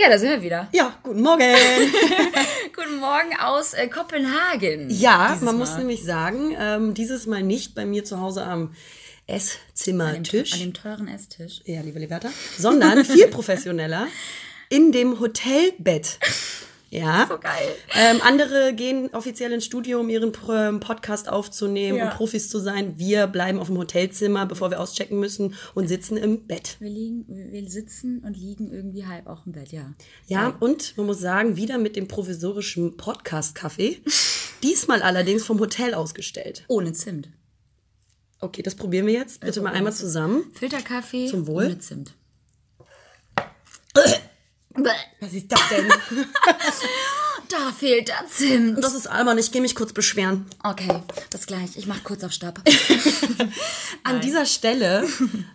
Ja, da sind wir wieder. Ja, guten Morgen. Guten Morgen aus äh, Kopenhagen. ja, man Mal. muss nämlich sagen, ähm, dieses Mal nicht bei mir zu Hause am an dem, Esszimmertisch. an dem teuren Esstisch. ja, liebe Liberta. Sondern viel professioneller in dem Hotelbett. Ja. So geil. Ähm, andere gehen offiziell ins Studio, um ihren ähm, Podcast aufzunehmen Ja. und Profis zu sein. Wir bleiben auf dem Hotelzimmer, bevor wir auschecken müssen und sitzen im Bett. Wir liegen, wir sitzen und liegen irgendwie halb auch im Bett, ja. Ja, und man muss sagen, wieder mit dem provisorischen Podcast-Kaffee. Diesmal allerdings vom Hotel ausgestellt. Ohne Zimt. Okay, das probieren wir jetzt. Bitte mal einmal zusammen. Filterkaffee Zum Wohl. ohne Zimt. Was ist das denn? Da fehlt der Zimt. Das ist albern, ich gehe mich kurz beschweren. Okay, bis gleich. Ich mach kurz auf Stopp. An dieser Stelle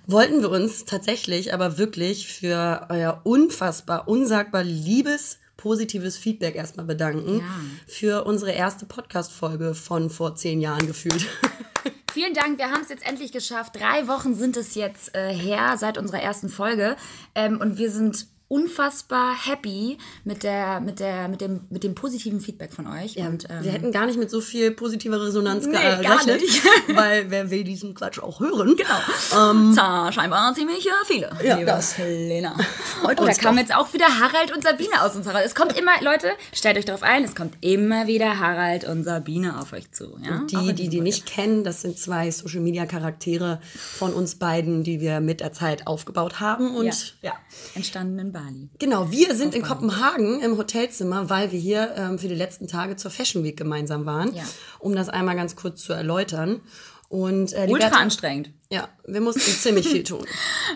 wollten wir uns tatsächlich, aber wirklich für euer unfassbar, unsagbar liebes, positives Feedback erstmal bedanken. Ja. Für unsere erste Podcast-Folge von vor zehn Jahren gefühlt. Vielen Dank, wir haben es jetzt endlich geschafft. Drei Wochen sind es jetzt äh, her seit unserer ersten Folge. Ähm, und wir sind unfassbar happy mit, der, mit, der, mit, dem, mit dem positiven Feedback von euch. und, ähm, wir hätten gar nicht mit so viel positiver Resonanz Nee, gerechnet, weil wer will diesen Quatsch auch hören? Genau. Zah, scheinbar ziemlich äh, viele. Ja, liebe das Lena. freut Und da uns kam doch. jetzt auch wieder Harald und Sabine aus uns heraus. Es kommt immer, Leute, stellt euch darauf ein, es kommt immer wieder Harald und Sabine auf euch zu. Ja? Auch Die, die die nicht kennen, das sind zwei Social-Media-Charaktere von uns beiden, die wir mit der Zeit aufgebaut haben. Und Ja. ja. Entstanden in Bali. Genau, wir sind in Kopenhagen im Hotelzimmer, weil wir hier ähm, für die letzten Tage zur Fashion Week gemeinsam waren, Ja. um das einmal ganz kurz zu erläutern. Und äh, Ultra Liberta- anstrengend. Ja, wir mussten ziemlich viel tun.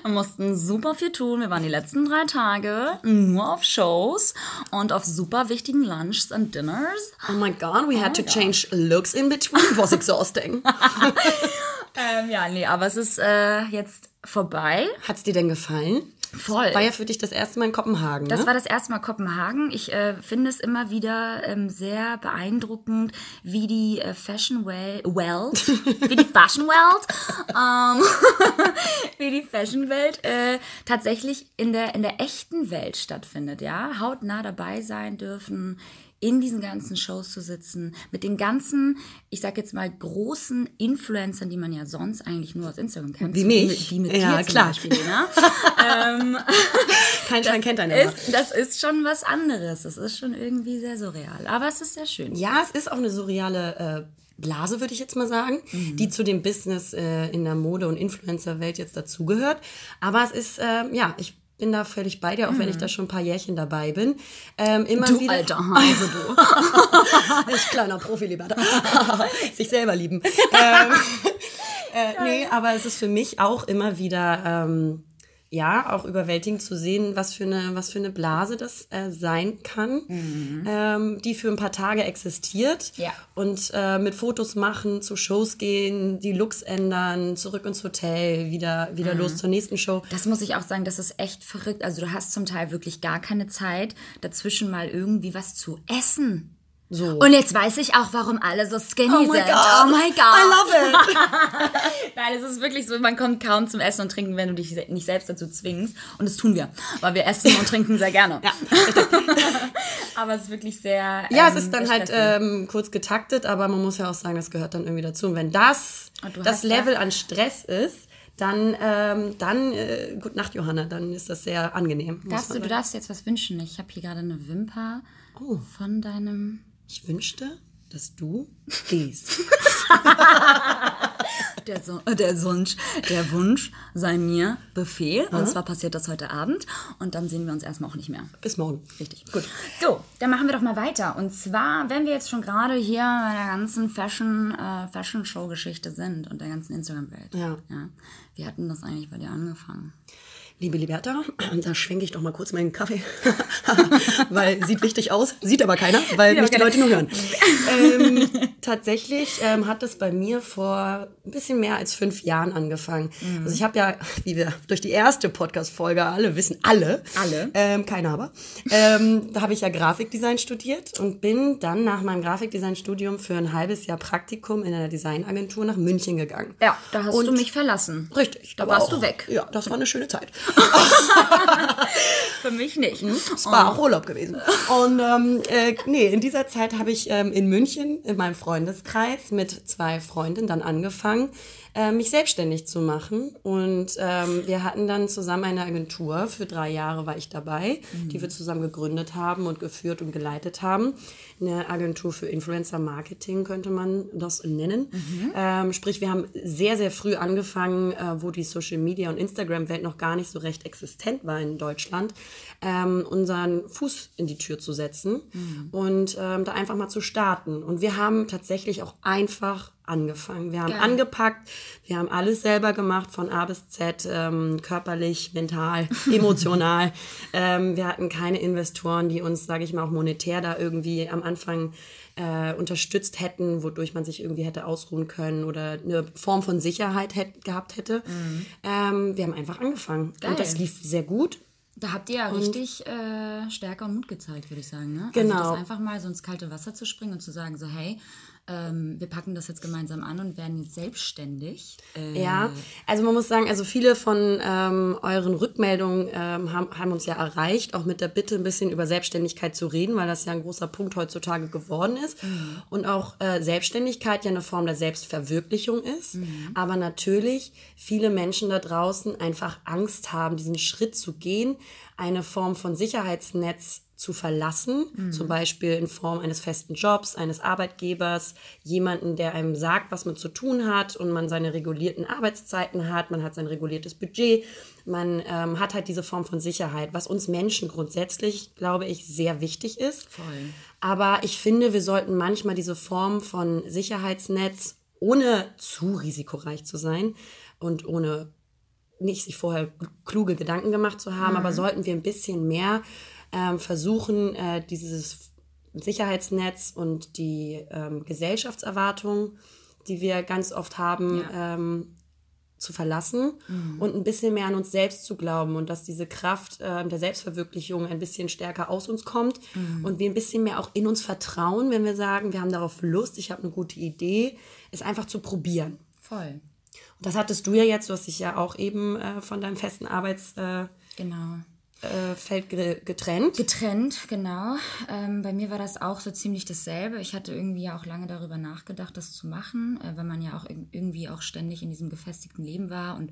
Wir mussten super viel tun. Wir waren die letzten drei Tage nur auf Shows und auf super wichtigen Lunches und Dinners. Oh my God, we had to change looks in between. It was exhausting. Ähm, ja, nee, aber es ist äh, jetzt vorbei. Hat's dir denn gefallen? Voll. War ja für dich das erste Mal in Kopenhagen, Das ne? war das erste Mal Kopenhagen. Ich äh, finde es immer wieder ähm, sehr beeindruckend, wie die äh, Fashion Welt, wie die Fashion Welt, ähm, wie die Fashion Welt äh, tatsächlich in der in der echten Welt stattfindet. Ja, hautnah dabei sein dürfen. In diesen ganzen Shows zu sitzen, mit den ganzen, ich sag jetzt mal, großen Influencern, die man ja sonst eigentlich nur aus Instagram kennt. Wie mich. Wie, mit Ja, dir zum klar. Beispiel, Lena. Kein Schein kennt einen ist, das ist schon was anderes. Das ist schon irgendwie sehr surreal. Aber es ist sehr schön. Ja, es ist auch eine surreale äh, Blase, würde ich jetzt mal sagen, die zu dem Business äh, in der Mode- und Influencer-Welt jetzt dazugehört. Aber es ist, äh, ja, ich bin da völlig bei dir, auch wenn ich da schon ein paar Jährchen dabei bin. Ähm, immer Du wieder. alter Hase, du. Ich kleiner Profi, lieber. Sich selber lieben. ähm, äh, nee, aber es ist für mich auch immer wieder, ähm, ja, auch überwältigend zu sehen, was für eine, was für eine Blase das äh, sein kann, ähm, die für ein paar Tage existiert. Ja. Und äh, mit Fotos machen, zu Shows gehen, die Looks ändern, zurück ins Hotel, wieder, wieder los zur nächsten Show. Das muss ich auch sagen, das ist echt verrückt. Also du hast zum Teil wirklich gar keine Zeit, dazwischen mal irgendwie was zu essen. So. Und jetzt weiß ich auch, warum alle so skinny Oh sind. God. Oh my God. I love it. Nein, es ist wirklich so, man kommt kaum zum Essen und Trinken, wenn du dich nicht selbst dazu zwingst. Und das tun wir, weil wir essen und trinken sehr gerne. Ja, Aber es ist wirklich sehr. Ja, ähm, es ist dann halt ähm, kurz getaktet, aber man muss ja auch sagen, das gehört dann irgendwie dazu. Und wenn das Und das Level ja- an Stress ist, dann, ähm, dann äh, gut Nacht, Johanna, dann ist das sehr angenehm. Darfst du, du darfst jetzt was wünschen. Ich habe hier gerade eine Wimper Oh. von deinem. Ich wünschte, dass du gehst. Der, so äh, der, Wunsch, der Wunsch sei mir Befehl. Und zwar passiert das heute Abend. Und dann sehen wir uns erstmal auch nicht mehr. Bis morgen. Richtig. Gut. So, dann machen wir doch mal weiter. Und zwar, wenn wir jetzt schon gerade hier bei der ganzen Fashion, äh, Fashion Show Geschichte sind und der ganzen Instagram-Welt. Ja. ja. Wie hat denn das eigentlich bei dir angefangen? Liebe Liberta, da schwenke ich doch mal kurz meinen Kaffee. weil sieht wichtig aus, sieht aber keiner, weil Sieht mich die. Leute nur hören. ähm, tatsächlich ähm, hat es bei mir vor ein bisschen mehr als fünf Jahren angefangen. Mhm. Also ich habe ja, wie wir durch die erste Podcast-Folge alle wissen, alle, Alle. ähm, keiner aber, ähm, da habe ich ja Grafikdesign studiert und bin dann nach meinem Grafikdesign-Studium für ein halbes Jahr Praktikum in einer Designagentur nach München gegangen. Ja, da hast Und- du mich verlassen. Richtig. Da warst auch- du weg. Ja, das war eine schöne Zeit. Für mich nicht. Es war auch Urlaub gewesen. Und ähm, äh, nee, in dieser Zeit habe ich ähm, in München in meinem Freundeskreis mit zwei Freundinnen dann angefangen, äh, mich selbstständig zu machen. Und ähm, wir hatten dann zusammen eine Agentur. Für drei Jahre war ich dabei, die wir zusammen gegründet haben und geführt und geleitet haben. Eine Agentur für Influencer Marketing könnte man das nennen. Ähm, sprich, wir haben sehr, sehr früh angefangen, äh, wo die Social Media und Instagram-Welt noch gar nicht so recht existent war in Deutschland, ähm, unseren Fuß in die Tür zu setzen und ähm, da einfach mal zu starten. Und wir haben tatsächlich auch einfach angefangen. Wir haben Geil. angepackt, wir haben alles selber gemacht, von A bis Z, ähm, körperlich, mental, emotional. ähm, wir hatten keine Investoren, die uns, sage ich mal, auch monetär da irgendwie am Anfang äh, unterstützt hätten, wodurch man sich irgendwie hätte ausruhen können oder eine Form von Sicherheit hätt, gehabt hätte. Ähm, wir haben einfach angefangen. Geil. Und das lief sehr gut. Da habt ihr ja richtig äh, Stärke und Mut gezeigt, würde ich sagen. Ne? Genau. Also das einfach mal so ins kalte Wasser zu springen und zu sagen, so hey, ähm, wir packen das jetzt gemeinsam an und werden jetzt selbstständig. Äh, Ja, also man muss sagen, also viele von ähm, euren Rückmeldungen ähm, haben, haben uns ja erreicht, auch mit der Bitte ein bisschen über Selbstständigkeit zu reden, weil das ja ein großer Punkt heutzutage geworden ist. Und auch äh, Selbstständigkeit ja eine Form der Selbstverwirklichung ist. Aber natürlich viele Menschen da draußen einfach Angst haben, diesen Schritt zu gehen, eine Form von Sicherheitsnetz zu verlassen, zum Beispiel in Form eines festen Jobs, eines Arbeitgebers, jemanden, der einem sagt, was man zu tun hat und man seine regulierten Arbeitszeiten hat, man hat sein reguliertes Budget, man ähm, hat halt diese Form von Sicherheit, was uns Menschen grundsätzlich, glaube ich, sehr wichtig ist. Voll. Aber ich finde, wir sollten manchmal diese Form von Sicherheitsnetz, ohne zu risikoreich zu sein und ohne nicht sich vorher kluge Gedanken gemacht zu haben, aber sollten wir ein bisschen mehr ähm, versuchen, äh, dieses Sicherheitsnetz und die ähm, Gesellschaftserwartungen, die wir ganz oft haben, ähm, zu verlassen und ein bisschen mehr an uns selbst zu glauben und dass diese Kraft äh, der Selbstverwirklichung ein bisschen stärker aus uns kommt und wir ein bisschen mehr auch in uns vertrauen, wenn wir sagen, wir haben darauf Lust, ich habe eine gute Idee, es einfach zu probieren. Voll. Und das hattest du ja jetzt, du hast dich ja auch eben äh, von deinem festen Arbeitsfeld Genau. Äh, Feld ge getrennt. Getrennt, genau. Ähm, bei mir war das auch so ziemlich dasselbe. Ich hatte irgendwie ja auch lange darüber nachgedacht, das zu machen, äh, weil man ja auch irg- irgendwie auch ständig in diesem gefestigten Leben war und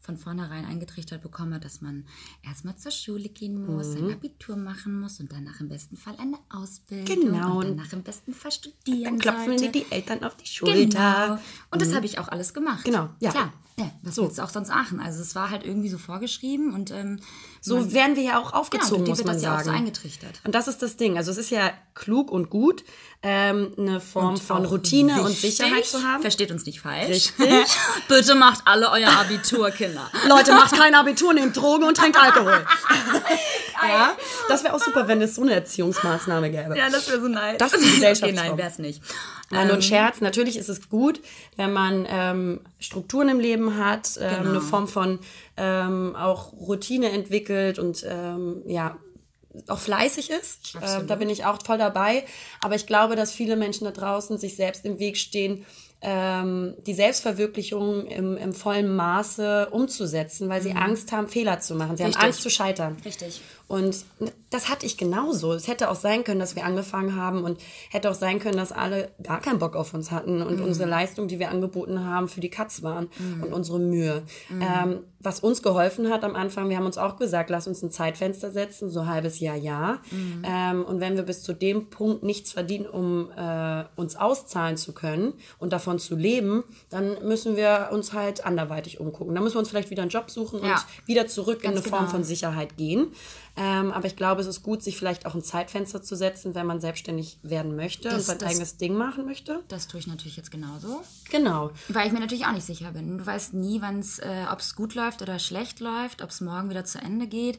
von vornherein eingetrichtert bekommen hat, dass man erstmal zur Schule gehen muss, Mhm. ein Abitur machen muss und danach im besten Fall eine Ausbildung Genau. und danach im besten Fall studieren Dann klopfen sollte. dir die Eltern auf die Schulter. Genau. Und das habe ich auch alles gemacht. Genau, ja. Klar. Ja, was willst du auch sonst machen? Also es war halt irgendwie so vorgeschrieben und ähm, So man- werden wir ja auch genau, aufgezogen, dir muss man das ja auch sagen. so eingetrichtert. Und das ist das Ding. Also es ist ja klug und gut, ähm, eine Form Und von Routine und wichtig, Sicherheit zu haben. Versteht uns nicht falsch. Richtig. Bitte macht alle euer Abitur, Kinder. Leute, macht kein Abitur, nehmt Drogen und trinkt Alkohol. ja, das wäre auch super, wenn es so eine Erziehungsmaßnahme gäbe. Ja, das wäre so nice. Das ist die Gesellschaftsform. Okay, nein, wär's nicht. Nein, und Scherz, natürlich ist es gut, wenn man ähm, Strukturen im Leben hat, ähm, Genau. eine Form von ähm, auch Routine entwickelt und ähm, ja, auch fleißig ist. Äh, da bin ich auch voll dabei. Aber ich glaube, dass viele Menschen da draußen sich selbst im Weg stehen, ähm, die Selbstverwirklichung im, im vollen Maße umzusetzen, weil sie Angst haben, Fehler zu machen. Sie Mhm. Richtig. haben Angst zu scheitern. Richtig. Und das hatte ich genauso. Es hätte auch sein können, dass wir angefangen haben und hätte auch sein können, dass alle gar keinen Bock auf uns hatten und unsere Leistung, die wir angeboten haben, für die Katz waren und unsere Mühe. Ähm, was uns geholfen hat am Anfang, wir haben uns auch gesagt, lass uns ein Zeitfenster setzen, so halbes Jahr, Jahr. Ähm, und wenn wir bis zu dem Punkt nichts verdienen, um äh, uns auszahlen zu können und davon zu leben, dann müssen wir uns halt anderweitig umgucken. Dann müssen wir uns vielleicht wieder einen Job suchen Ja. und wieder zurück in Ganz eine Form genau. von Sicherheit gehen. Ähm, aber ich glaube, es ist gut, sich vielleicht auch ein Zeitfenster zu setzen, wenn man selbstständig werden möchte und Das- sein das- eigenes Ding machen möchte. Das tue ich natürlich jetzt genauso. Genau. Weil ich mir natürlich auch nicht sicher bin. Du weißt nie, äh, ob es gut läuft oder schlecht läuft, ob es morgen wieder zu Ende geht.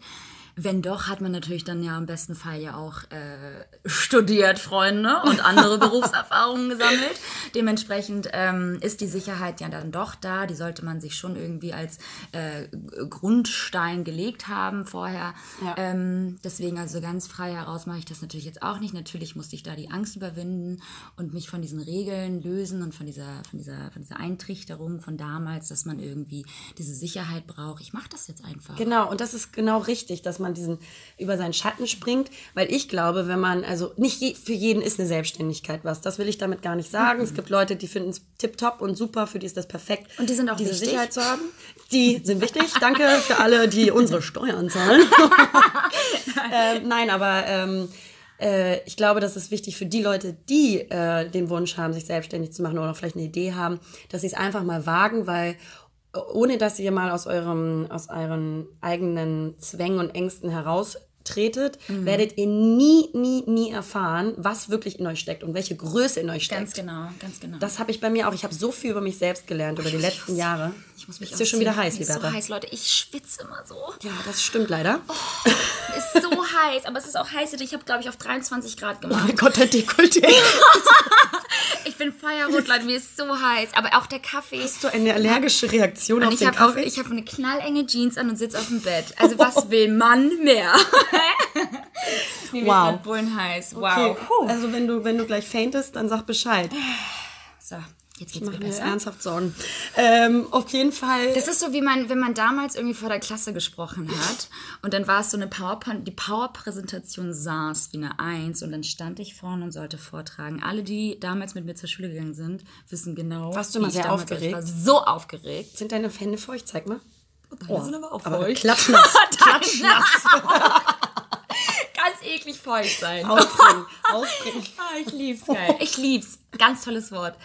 Wenn doch, hat man natürlich dann ja im besten Fall ja auch äh, studiert, Freunde, und andere Berufserfahrungen gesammelt. Dementsprechend ähm, ist die Sicherheit ja dann doch da. Die sollte man sich schon irgendwie als äh, Grundstein gelegt haben vorher. Ja. Ähm, deswegen also ganz frei heraus mache ich das natürlich jetzt auch nicht. Natürlich musste ich da die Angst überwinden und mich von diesen Regeln lösen und von dieser, von dieser, von dieser Eintrichterung von damals, dass man irgendwie diese Sicherheit braucht. Ich mache das jetzt einfach. Genau, und das ist genau richtig, dass man diesen über seinen Schatten springt, weil ich glaube, wenn man, also nicht je, für jeden ist eine Selbstständigkeit was, das will ich damit gar nicht sagen. Es gibt Leute, die finden es tipptopp und super, für die ist das perfekt. Und die sind auch diese wichtig. Sicherheit zu haben. Die sind wichtig. Danke für alle, die unsere Steuern zahlen. ähm, nein, aber ähm, äh, ich glaube, das ist wichtig für die Leute, die äh, den Wunsch haben, sich selbstständig zu machen oder vielleicht eine Idee haben, dass sie es einfach mal wagen, weil ohne dass ihr mal aus eurem, aus euren eigenen Zwängen und Ängsten heraustretet, Mhm. werdet ihr nie, nie, nie erfahren, was wirklich in euch steckt und welche Größe in euch steckt. Ganz genau, ganz genau. Das habe ich bei mir auch. Ich habe so viel über mich selbst gelernt über die letzten Jahre. ich muss mich ist dir schon wieder heiß, ist so Liberta? heiß, Leute. Ich schwitze immer so. Ja, das stimmt leider. Ist so heiß, aber es ist auch heiß. Ich habe, glaube ich, auf 23 Grad Oh gemacht. mein Gott, der Dekolleté. Ich bin feuerrot, Leute. Mir ist so heiß. Aber auch der Kaffee. Hast du eine allergische Reaktion auf ich den habe Kaffee? ich hab eine knallenge Jeans an und sitze auf dem Bett. Also was will man mehr? Mir Wow. wird grad bullenheiß. Wow. Okay. Also wenn du, wenn du gleich faintest, dann sag Bescheid. So, jetzt geht's mir besser. ernsthaft Sorgen. Ähm, auf jeden Fall. Das ist so, wie man, wenn man damals irgendwie vor der Klasse gesprochen hat und dann war es so eine PowerPoint, die Powerpräsentation saß wie eine Eins und dann stand ich vorne und sollte vortragen. Alle, die damals mit mir zur Schule gegangen sind, wissen genau, Warst du ich sehr aufgeregt? War so aufgeregt. sind deine Hände feucht? Zeig mal. Deine sind aber auch Aber feucht. klatschnass. klatschnass. Ganz eklig feucht sein. Ausbringen. Ausbringen. Ah, ich lieb's, geil. Ich lieb's. Ganz tolles Wort.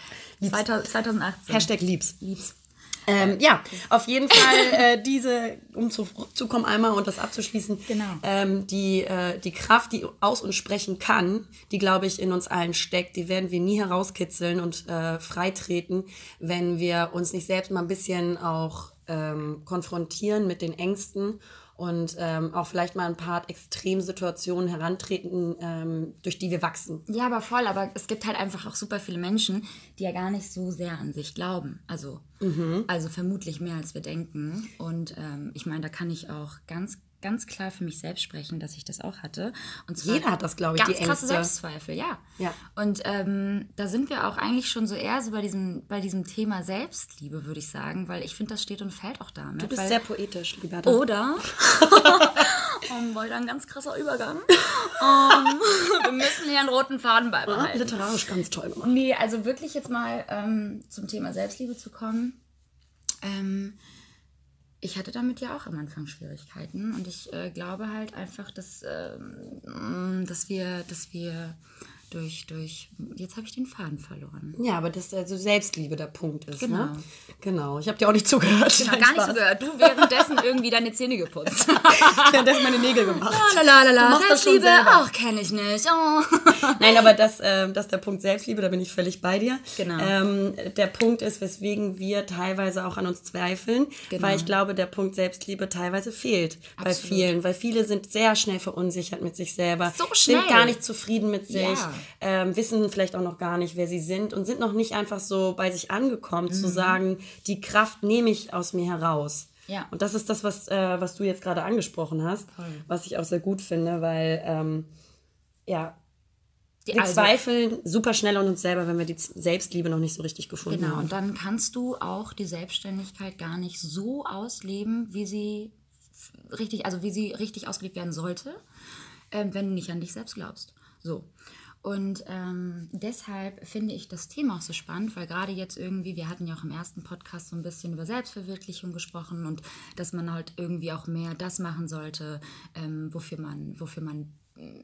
2000, 2018. Hashtag liebs. lieb's. Ähm, ja, auf jeden Fall äh, diese, um zu, zu kommen einmal und das abzuschließen, Genau. ähm, die, äh, die Kraft, die aus uns sprechen kann, die, glaube ich, in uns allen steckt, die werden wir nie herauskitzeln und äh, freitreten, wenn wir uns nicht selbst mal ein bisschen auch ähm, konfrontieren mit den Ängsten und ähm, auch vielleicht mal ein paar Extremsituationen herantreten, ähm, durch die wir wachsen. Ja, aber voll. Aber es gibt halt einfach auch super viele Menschen, die ja gar nicht so sehr an sich glauben. Also, also vermutlich mehr, als wir denken. Und ähm, ich meine, da kann ich auch ganz, ganz klar für mich selbst sprechen, dass ich das auch hatte. Und Jeder hat das, glaube ich, ganz die krasse. Selbstzweifel, ja. Ja. Und ähm, da sind wir auch eigentlich schon so eher so bei diesem, bei diesem Thema Selbstliebe, würde ich sagen, weil ich finde, das steht und fällt auch damit. Du bist weil, sehr poetisch, Liberta. oder, um, weil da ein ganz krasser Übergang, ähm, wir müssen hier einen roten Faden beibehalten. Literarisch ganz toll gemacht. Nee, also wirklich jetzt mal ähm, zum Thema Selbstliebe zu kommen. Ähm, ich hatte damit ja auch am Anfang Schwierigkeiten und ich äh, glaube halt einfach, dass, ähm, dass wir, dass wir durch, durch, jetzt habe ich den Faden verloren. Ja, aber dass also Selbstliebe der Punkt ist. Genau. Ne? Genau. Ich habe dir auch nicht zugehört. Ich habe gar nicht Spaß. so gehört. Du währenddessen irgendwie deine Zähne geputzt. Ich habe meine Nägel gemacht. Lalalala, das schon Selbstliebe, ach, kenne ich nicht. Oh. Nein, aber das, äh, das ist der Punkt Selbstliebe, da bin ich völlig bei dir. Genau. Ähm, der Punkt ist, weswegen wir teilweise auch an uns zweifeln, Genau. weil ich glaube, der Punkt Selbstliebe teilweise fehlt bei Absolut. vielen, weil viele sind sehr schnell verunsichert mit sich selber, So sind schnell. gar nicht zufrieden mit sich, Ja. Ähm, wissen vielleicht auch noch gar nicht, wer sie sind und sind noch nicht einfach so bei sich angekommen, Mhm. zu sagen, die Kraft nehme ich aus mir heraus. Ja. Und das ist das, was, äh, was du jetzt gerade angesprochen hast, was ich auch sehr gut finde, weil ähm, ja, Die- wir also- zweifeln super schnell an uns selber, wenn wir die Selbstliebe noch nicht so richtig gefunden Genau, haben. und dann kannst du auch die Selbstständigkeit gar nicht so ausleben, wie sie richtig, also wie sie richtig ausgelebt werden sollte, ähm, wenn du nicht an dich selbst glaubst. So. Und ähm, deshalb finde ich das Thema auch so spannend, weil gerade jetzt irgendwie, wir hatten ja auch im ersten Podcast so ein bisschen über Selbstverwirklichung gesprochen und dass man halt irgendwie auch mehr das machen sollte, ähm, wofür man, wofür man äh,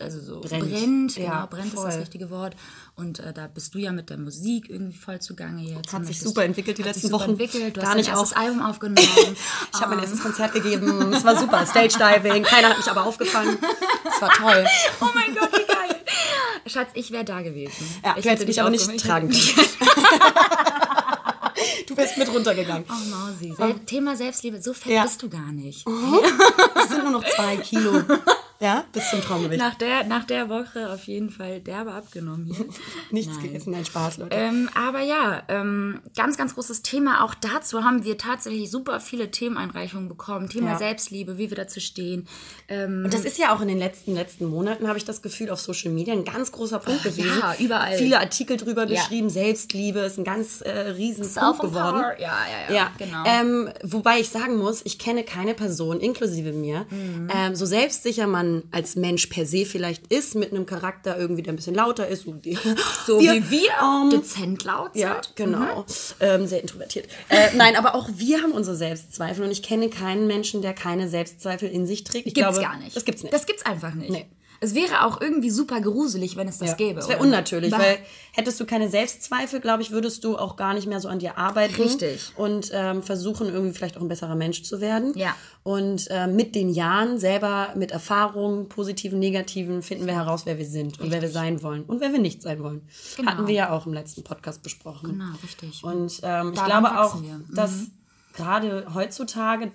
also so Brennt. brennt, genau, Ja, brennt ist voll. das richtige Wort. Und äh, da bist du ja mit der Musik irgendwie voll zugange jetzt. Hat sich super entwickelt die letzten Wochen. Entwickelt. Du Gar hast nicht auch. Album aufgenommen. Ich habe mein erstes Konzert gegeben, es war super, Stage Diving, keiner hat mich aber aufgefangen. Es war toll. oh mein Gott. Schatz, ich wäre da gewesen. Ja, ich du hättest mich aber nicht aufgenommen. tragen können. Du bist mit runtergegangen. Oh, Mausi. Sel Thema Selbstliebe, so fett Ja. bist du gar nicht. Das sind nur noch zwei Kilo. Ja, bis zum Traumgewicht. Nach der, nach der Woche auf jeden Fall derbe abgenommen hier. Nichts Nein. gegessen, nein, Spaß, Leute. Ähm, aber ja, ähm, ganz, ganz großes Thema. Auch dazu haben wir tatsächlich super viele Themeneinreichungen bekommen. Thema Ja. Selbstliebe, wie wir dazu stehen. Ähm, Und das ist ja auch in den letzten, letzten Monaten, habe ich das Gefühl, auf Social Media ein ganz großer Punkt gewesen. ja, überall. Viele Artikel drüber Ja. geschrieben, Selbstliebe ist ein ganz äh, riesen Punkt geworden. Self-empower. Ja, ja, ja, Ja, genau. Ähm, wobei ich sagen muss, ich kenne keine Person, inklusive mir, Mhm. ähm, so selbstsicher man als Mensch per se vielleicht ist, mit einem Charakter irgendwie, der ein bisschen lauter ist. So, die, so wie wir ähm, dezent laut sind. ja, genau. Ähm, sehr introvertiert. Äh, nein, aber auch wir haben unsere Selbstzweifel und ich kenne keinen Menschen, der keine Selbstzweifel in sich trägt. Ich Gibt's glaube, gar nicht. Das gibt's nicht. Das gibt's einfach nicht. Nee. Es wäre auch irgendwie super gruselig, wenn es das Ja, gäbe. Das wäre unnatürlich, Bah. weil hättest du keine Selbstzweifel, glaube ich, würdest du auch gar nicht mehr so an dir arbeiten. Richtig. Und ähm, versuchen, irgendwie vielleicht auch ein besserer Mensch zu werden. Ja. Und ähm, mit den Jahren selber, mit Erfahrungen, positiven, negativen, finden wir heraus, wer wir sind und wer wir sein wollen und wer wir nicht sein wollen. Genau. Hatten wir ja auch im letzten Podcast besprochen. Genau, richtig. Und ähm, ich glaube auch, wir. Mhm. dass gerade heutzutage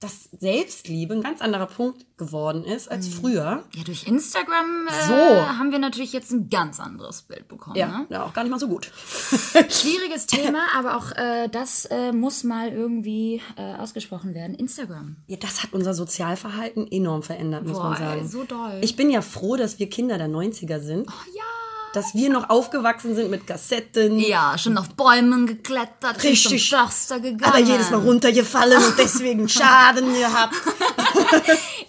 das Selbstliebe ein ganz anderer Punkt geworden ist als früher. ja, durch Instagram äh, So. haben wir natürlich jetzt ein ganz anderes Bild bekommen. Ja, Ne? ja, auch gar nicht mal so gut. Schwieriges Thema, aber auch äh, das äh, muss mal irgendwie äh, ausgesprochen werden. Instagram. Ja, das hat unser Sozialverhalten enorm verändert, muss man Boah, sagen. ey, so doll. Ich bin ja froh, dass wir Kinder der 90er sind. Ja. Dass wir noch aufgewachsen sind mit Kassetten. Ja, schon auf Bäumen geklettert, Richtig. Förster gegangen. Aber jedes Mal runtergefallen und deswegen Schaden gehabt.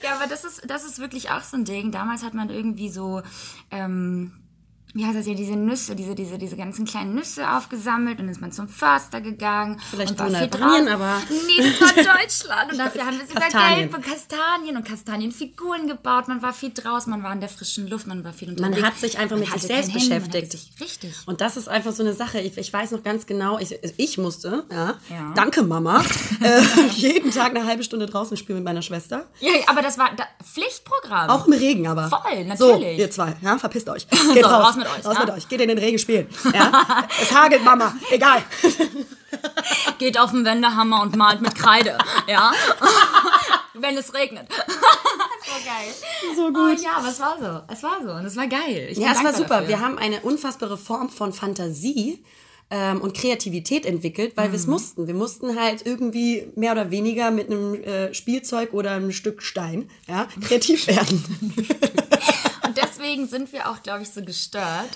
Ja, aber das ist, das ist wirklich auch so ein Ding. Damals hat man irgendwie so, ähm, wie heißt das ja, diese Nüsse, diese, diese, diese ganzen kleinen Nüsse aufgesammelt und dann ist man zum Förster gegangen. Vielleicht und war viel draußen. aber- Nee, das war Deutschland. Und dafür haben wir sogar Kastanien. gelbe Kastanien und Kastanienfiguren gebaut. Man war viel draußen, man war in der frischen Luft, man war viel Man unterwegs. hat sich einfach Man mit sich selbst Handy, man beschäftigt. Sich, richtig. Und das ist einfach so eine Sache. Ich, ich weiß noch ganz genau, ich, ich musste, ja, Ja. danke Mama, äh, jeden Tag eine halbe Stunde draußen spielen mit meiner Schwester. Ja, aber das war da, Pflichtprogramm. Auch im Regen aber. Voll, So, natürlich. ihr zwei, ja, verpisst euch. Geht So, raus. Mit euch, Raus ja. mit euch. Geht in den Regen spielen. Ja? es hagelt, Mama. Egal. Geht auf den Wendehammer und malt mit Kreide. Ja. Wenn es regnet. so geil. So Oh gut. ja, aber es war so. Es war so. Und es war geil. Ich Ja, es war super. Dafür. Wir haben eine unfassbare Form von Fantasie ähm, und Kreativität entwickelt, weil wir Mhm. es mussten. Wir mussten halt irgendwie mehr oder weniger mit einem äh, Spielzeug oder einem Stück Stein ja, kreativ werden. Deswegen sind wir auch, glaube ich, so gestört.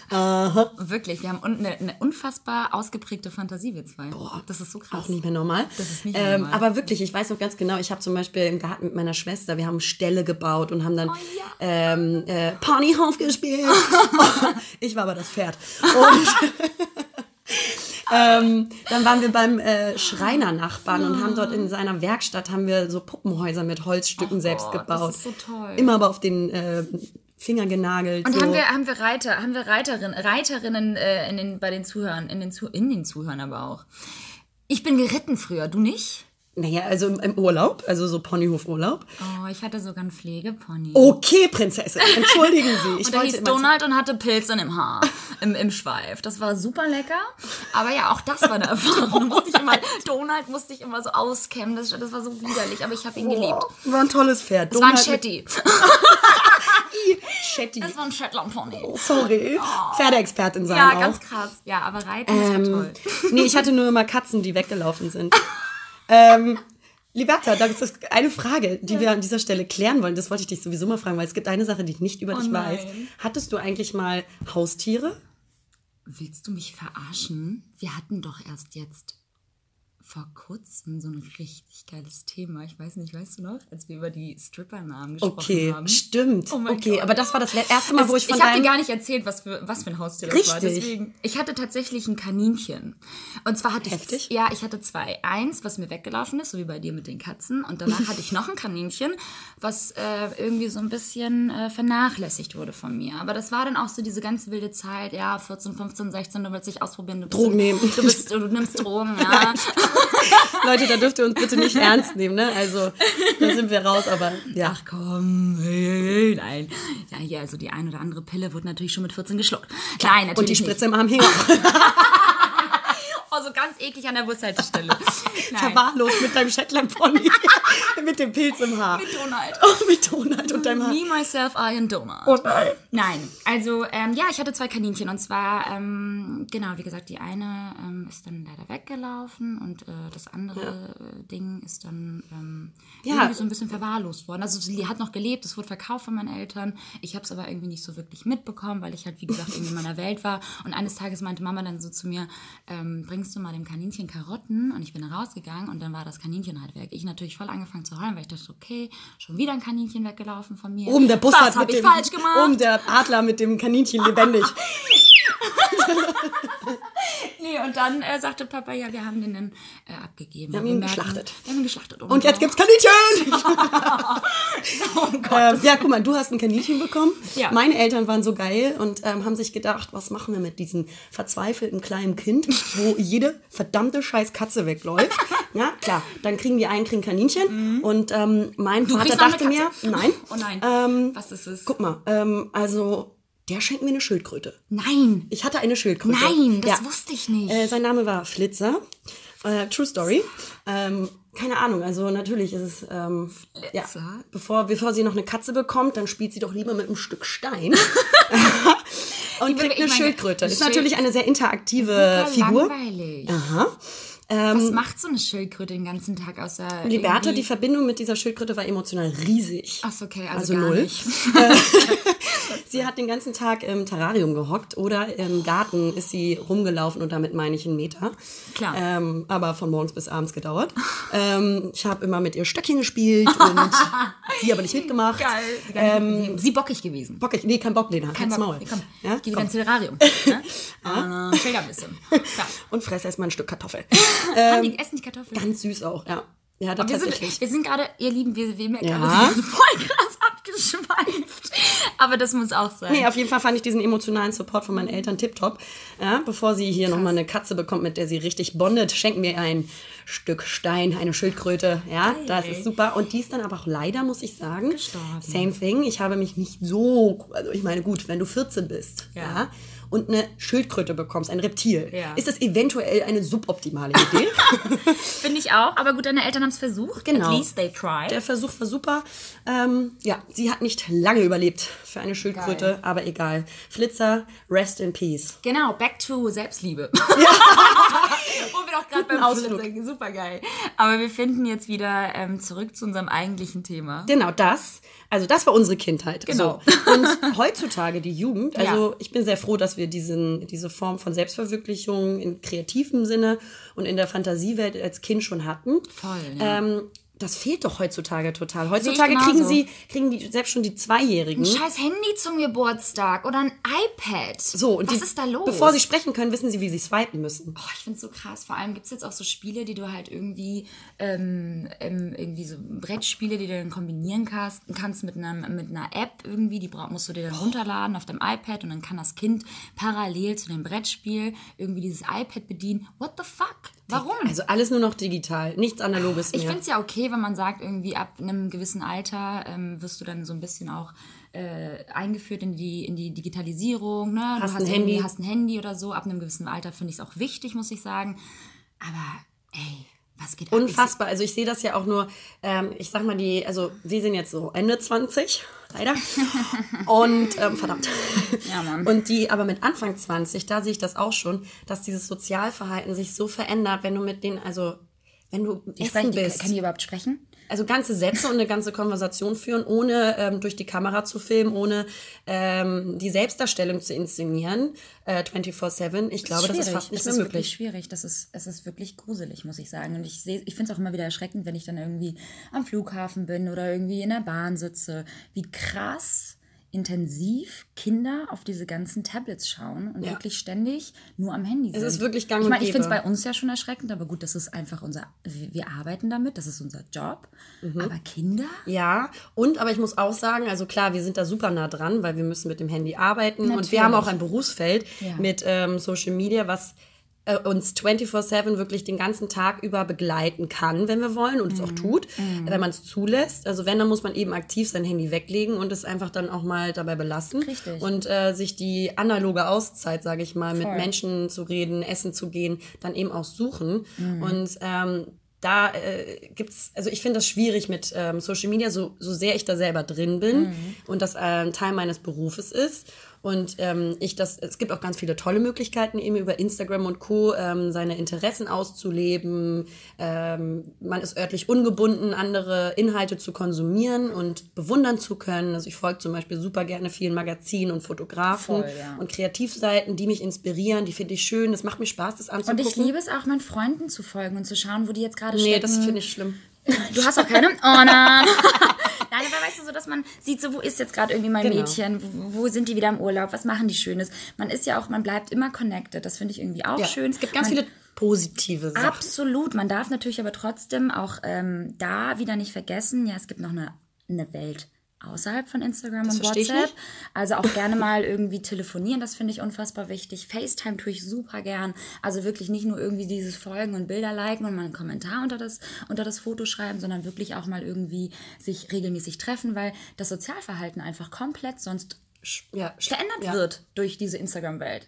Wirklich. Wir haben eine, eine unfassbar ausgeprägte Fantasie, wir zwei. Das ist so krass. Auch nicht mehr normal. Das ist nicht mehr ähm, normal. Aber wirklich, ich weiß noch ganz genau, ich habe zum Beispiel im Garten mit meiner Schwester, wir haben Ställe gebaut und haben dann ja. ähm, äh, Ponyhof gespielt. ich war aber das Pferd. Und ähm, dann waren wir beim äh, Schreiner-Nachbarn und haben dort in seiner Werkstatt haben wir so Puppenhäuser mit Holzstücken Ach selbst Gott, das gebaut. ist so toll. Immer aber auf den äh, Finger genagelt. Und so. haben wir, haben wir Reiter, haben wir Reiterin, Reiterinnen äh, in den, bei den Zuhörern, in den, Zu in den Zuhörern aber auch. Ich bin geritten früher, du nicht? naja, also im, Urlaub, also so Ponyhof-Urlaub. Oh, ich hatte sogar einen Pflegepony. Okay, Prinzessin, entschuldigen Sie. Ich Und der hieß Donald und hatte Pilze im Haar, im, im Schweif. Das war super lecker. Aber ja, auch das war eine Erfahrung. Musste ich immer, Donald musste ich immer so auskämmen. Das, das war so widerlich, aber ich habe ihn geliebt. War ein tolles Pferd. Es war ein Donald Shetty. Shetty. Es war ein Shetland Pony. Sorry. Pferdeexpertin sein Ja, auch. ganz krass. Ja, aber Reiten ist Ähm, toll. nee, ich hatte nur immer Katzen, die weggelaufen sind. ähm, Liberta, das ist eine Frage, die wir an dieser Stelle klären wollen. Das wollte ich dich sowieso mal fragen, weil es gibt eine Sache, die ich nicht über dich Oh nein. weiß. Hattest du eigentlich mal Haustiere? Willst du mich verarschen? Wir hatten doch erst jetzt vor kurzem so ein richtig geiles Thema. Ich weiß nicht, weißt du noch, als wir über die Stripper-Namen gesprochen Okay, haben? stimmt. Oh mein okay, Gott. aber das war das erste Mal, wo ich von ich habe dir gar nicht erzählt, was für, was für ein Haustier das war. Richtig. Deswegen, ich hatte tatsächlich ein Kaninchen. Und zwar hatte Heftig. ich, ja, ich hatte zwei. Eins, was mir weggelaufen ist, so wie bei dir mit den Katzen. Und danach hatte ich noch ein Kaninchen, was äh, irgendwie so ein bisschen äh, vernachlässigt wurde von mir. Aber das war dann auch so diese ganz wilde Zeit, ja, 14, 15, 16, du willst dich ausprobieren. Du bist, Drogen nehmen. Du, bist, du nimmst Drogen, ja. Leute, da dürft ihr uns bitte nicht ernst nehmen, ne? Also, da sind wir raus, aber ja. Ach komm, nein. Ja, hier, also die ein oder andere Pille wurde natürlich schon mit 14 geschluckt. Nein, natürlich Und die nicht. Spritze im Arm hing auch. Oh, so ganz eklig an der Bushaltestelle. Verwahrlost mit deinem Shetland-Pony. mit dem Pilz im Haar. Mit Donald. Oh, mit Donald und deinem Haar. Me, myself, I and Donald. Oh nein. Nein, also ähm, ja, ich hatte zwei Kaninchen und zwar, ähm, genau, wie gesagt, die eine ähm, ist dann leider weggelaufen und äh, das andere äh, Ding ist dann ähm, Ja. irgendwie so ein bisschen verwahrlost worden. Also sie hat noch gelebt, es wurde verkauft von meinen Eltern. Ich habe es aber irgendwie nicht so wirklich mitbekommen, weil ich halt, wie gesagt, irgendwie in meiner Welt war. Und eines Tages meinte Mama dann so zu mir, ähm, bringst du mal dem Kaninchen Karotten? Und ich bin rausgegangen und dann war das Kaninchen halt weg. Ich natürlich voll angefangen zu heulen, weil ich dachte, okay, schon wieder ein Kaninchen weggelaufen von mir. Oben der Bus Was hat mit ich dem, falsch gemacht? Oben der Adler mit dem Kaninchen lebendig. Nee, und dann äh, sagte Papa, ja, wir haben den dann äh, abgegeben. Wir haben ihn geschlachtet. Wir haben ihn geschlachtet. Und jetzt gibt's Kaninchen! Oh Gott. ähm, ja, guck mal, du hast ein Kaninchen bekommen. Ja. Meine Eltern waren so geil und ähm, haben sich gedacht, was machen wir mit diesem verzweifelten kleinen Kind, wo jede verdammte scheiß Katze wegläuft. ja, klar. Dann kriegen die einen kriegen Kaninchen und ähm, mein Vater noch eine dachte mir, nein. Oh nein. Ähm, Was ist es? Guck mal, ähm, also der schenkt mir eine Schildkröte. Nein. Ich hatte eine Schildkröte. Nein, das Ja. wusste ich nicht. Äh, sein Name war Flitzer. Äh, True Story. Ähm, keine Ahnung, also natürlich ist es, ähm, ja, bevor, bevor sie noch eine Katze bekommt, dann spielt sie doch lieber mit einem Stück Stein. Und kriegt eine Schildkröte. Ist natürlich eine sehr interaktive Figur. langweilig. Aha. Was macht so eine Schildkröte den ganzen Tag außer Liberta, die Verbindung mit dieser Schildkröte war emotional riesig. Ach so, okay, also, Also gar null. nicht. Sie hat den ganzen Tag im Terrarium gehockt oder im Garten ist sie rumgelaufen und damit meine ich einen Meter. Klar. Ähm, aber von morgens bis abends gedauert. ähm, ich habe immer mit ihr Stöckchen gespielt und sie aber nicht mitgemacht. Geil. Ähm, sie, sie bockig gewesen. Bock, nee, kein Bock, Lena. Kein. Maul. Komm, Ja? geh wieder ins Terrarium. ne? äh, chill ein bisschen. Klar. Und fress erstmal ein Stück Kartoffel. Haben die essen die Kartoffeln? Ganz süß auch, ja. Ja, das Wir sind, wir sind gerade, ihr Lieben, wir, wir merken Ja. gerade, wir sind voll krass abgeschweift. Aber das muss auch sein. Nee, auf jeden Fall fand ich diesen emotionalen Support von meinen Eltern tipptopp. Ja, bevor sie hier nochmal eine Katze bekommt, mit der sie richtig bondet, schenken mir ein Stück Stein, eine Schildkröte. Ja, das ist super. Und die ist dann aber auch leider, muss ich sagen, Gestorben. same thing. Ich habe mich nicht so, also ich meine, gut, wenn du 14 bist, ja, Ja. Und eine Schildkröte bekommst, ein Reptil, Ja. ist das eventuell eine suboptimale Idee. Finde ich auch. Aber gut, deine Eltern haben es versucht. Genau. At least they tried. Der Versuch war super. Ähm, ja, sie hat nicht lange überlebt für eine Schildkröte, Geil. aber egal. Flitzer, rest in peace. Genau, back to Selbstliebe. Wo wir doch gerade beim Ausflug. Ausflug Super geil. Aber wir finden jetzt wieder ähm, zurück zu unserem eigentlichen Thema. Genau das. Also das war unsere Kindheit. Genau. So. Und heutzutage die Jugend. Also Ja. ich bin sehr froh, dass wir diesen, diese Form von Selbstverwirklichung in kreativem Sinne und in der Fantasiewelt als Kind schon hatten. Voll, ja. Ähm, das fehlt doch heutzutage total. Heutzutage kriegen sie, kriegen die selbst schon die Zweijährigen. Scheiß Handy zum Geburtstag oder ein iPad. So, und Was die, ist da los? Bevor sie sprechen können, wissen sie, wie sie swipen müssen. Oh, ich finde es so krass. Vor allem gibt es jetzt auch so Spiele, die du halt irgendwie, ähm, ähm, irgendwie so Brettspiele, die du dann kombinieren kannst, kannst mit, einem, mit einer App irgendwie. Die musst du dir dann runterladen auf deinem iPad und dann kann das Kind parallel zu dem Brettspiel irgendwie dieses iPad bedienen. What the fuck? Warum? Also alles nur noch digital, nichts Analoges Ich mehr. finde es ja okay, wenn man sagt, irgendwie ab einem gewissen Alter ähm, wirst du dann so ein bisschen auch äh, eingeführt in die, in die Digitalisierung. Ne? Hast du ein hast irgendwie- Handy. hast ein Handy oder so. Ab einem gewissen Alter finde ich es auch wichtig, muss ich sagen. Aber ey, was geht ab? Unfassbar. Also ich sehe das ja auch nur, ähm, ich sag mal, die, also wir sind jetzt so Ende 20, leider. Und ähm, verdammt. Ja, Mann. Und die, aber mit Anfang 20, da sehe ich das auch schon, dass dieses Sozialverhalten sich so verändert, wenn du mit denen, also wenn du Ich essen spreche, bist. kann die überhaupt sprechen? Also ganze Sätze und eine ganze Konversation führen, ohne ähm, durch die Kamera zu filmen, ohne ähm, die Selbstdarstellung zu inszenieren, äh, 24-7. Ich glaube, das ist fast nicht das mehr ist möglich. wirklich schwierig. Das ist, es ist wirklich gruselig, muss ich sagen. Und ich sehe, ich finde es auch immer wieder erschreckend, wenn ich dann irgendwie am Flughafen bin oder irgendwie in der Bahn sitze, wie krass intensiv Kinder auf diese ganzen Tablets schauen und Ja. wirklich ständig nur am Handy sind. ist wirklich gang Ich und meine, ich finde es bei uns ja schon erschreckend, aber gut, das ist einfach unser, wir arbeiten damit, das ist unser Job. Mhm. Aber Kinder? Ja, und aber ich muss auch sagen, also klar, wir sind da super nah dran, weil wir müssen mit dem Handy arbeiten und wir Natürlich. haben auch ein Berufsfeld Ja. mit ähm, Social Media, was äh, uns 24-7 wirklich den ganzen Tag über begleiten kann, wenn wir wollen und es auch Mhm. tut, wenn man es zulässt. Also wenn, dann muss man eben aktiv sein Handy weglegen und es einfach dann auch mal dabei belassen. Richtig. Und äh, sich die analoge Auszeit, sage ich mal, mit Voll. Menschen zu reden, essen zu gehen, dann eben auch suchen. Mhm. Und ähm, da äh, gibt's, also ich finde das schwierig mit ähm, Social Media, so, so sehr ich da selber drin bin Mhm. und das äh, Teil meines Berufes ist. Und ähm, ich das, es gibt auch ganz viele tolle Möglichkeiten, eben über Instagram und Co. Ähm, seine Interessen auszuleben. Ähm, man ist örtlich ungebunden, andere Inhalte zu konsumieren und bewundern zu können. Also ich folge zum Beispiel super gerne vielen Magazinen und Fotografen Voll, ja. und Kreativseiten, die mich inspirieren, die finde ich schön. Das macht mir Spaß, das Und anzugucken. ich liebe es auch, meinen Freunden zu folgen und zu schauen, wo die jetzt gerade nee, stecken. das finde ich schlimm. Du hast auch keine? Oh nein. Nein, aber weißt du so, dass man sieht, so wo ist jetzt gerade irgendwie mein Genau. Mädchen, wo, wo sind die wieder im Urlaub, was machen die Schönes. Man ist ja auch, man bleibt immer connected, das finde ich irgendwie auch Ja, schön. Es gibt ganz man, viele positive Sachen. Absolut, man darf natürlich aber trotzdem auch ähm, da wieder nicht vergessen, ja, es gibt noch eine, eine Welt außerhalb von Instagram und verstehe ich WhatsApp. Also auch gerne mal irgendwie telefonieren, das finde ich unfassbar wichtig. FaceTime tue ich super gern. Also wirklich nicht nur irgendwie dieses Folgen und Bilder liken und mal einen Kommentar unter das, unter das Foto schreiben, sondern wirklich auch mal irgendwie sich regelmäßig treffen, weil das Sozialverhalten einfach komplett sonst ja, verändert ja. wird durch diese Instagram-Welt.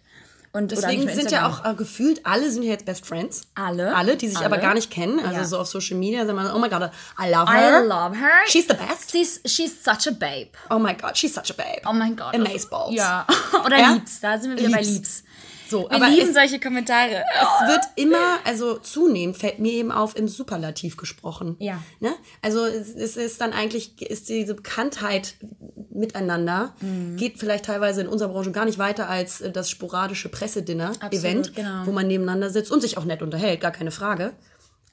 Und, Deswegen sind ja auch äh, gefühlt alle sind ja jetzt Best Friends. Alle. Alle, die sich Alle. aber gar nicht kennen. Also Ja. so auf Social Media sagen wir, oh my god, I love I her. love her. She's the best. She's, she's such a babe. Oh my god, she's such a babe. Oh mein Gott. Amazeballs. Ja. Oder Ja? Liebs. Da sind wir wieder bei Liebs. Liebs. So, Wir aber lieben es, solche Kommentare. es wird immer, also zunehmend fällt mir eben auf, im Superlativ gesprochen. Ja. Ne? Also es, es ist dann eigentlich, ist diese Bekanntheit miteinander, Mhm. geht vielleicht teilweise in unserer Branche gar nicht weiter als äh, das sporadische Pressedinner-Event, genau. wo man nebeneinander sitzt und sich auch nett unterhält, gar keine Frage.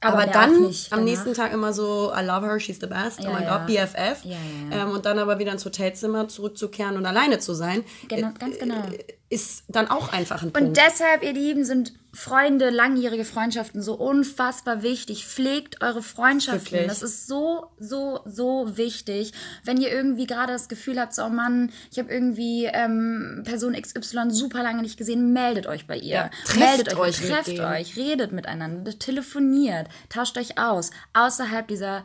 Aber Aber, dann nicht am danach. nächsten Tag immer so, I love her, she's the best, Ja, oh my ja. god, BFF. Ja. Ähm, und dann aber wieder ins Hotelzimmer zurückzukehren und alleine zu sein, Genau, ganz genau. Ist dann auch einfach ein Punkt. Und deshalb, ihr Lieben, sind Freunde, langjährige Freundschaften so unfassbar wichtig. Pflegt eure Freundschaften. Wirklich. Das ist so, so, so wichtig. Wenn ihr irgendwie gerade das Gefühl habt, so, oh Mann, ich habe irgendwie ähm, Person XY super lange nicht gesehen, meldet euch bei ihr. Ja, trefft meldet euch, euch trefft euch, redet miteinander, telefoniert, tauscht euch aus. Außerhalb dieser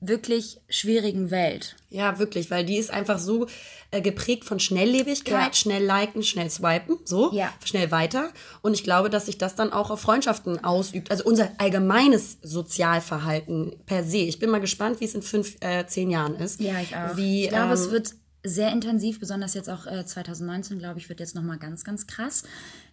wirklich schwierigen Welt. Ja, wirklich, weil die ist einfach so äh, geprägt von Schnelllebigkeit, Ja. schnell liken, schnell swipen, so, Ja. schnell weiter. Und ich glaube, dass sich das dann auch auf Freundschaften ausübt. Also unser allgemeines Sozialverhalten per se. Ich bin mal gespannt, wie es in fünf, äh, zehn Jahren ist. Ja, ich auch. Wie, ich glaube, es ähm, wird sehr intensiv, besonders jetzt auch äh, 2019, glaube ich, wird jetzt nochmal ganz, ganz krass.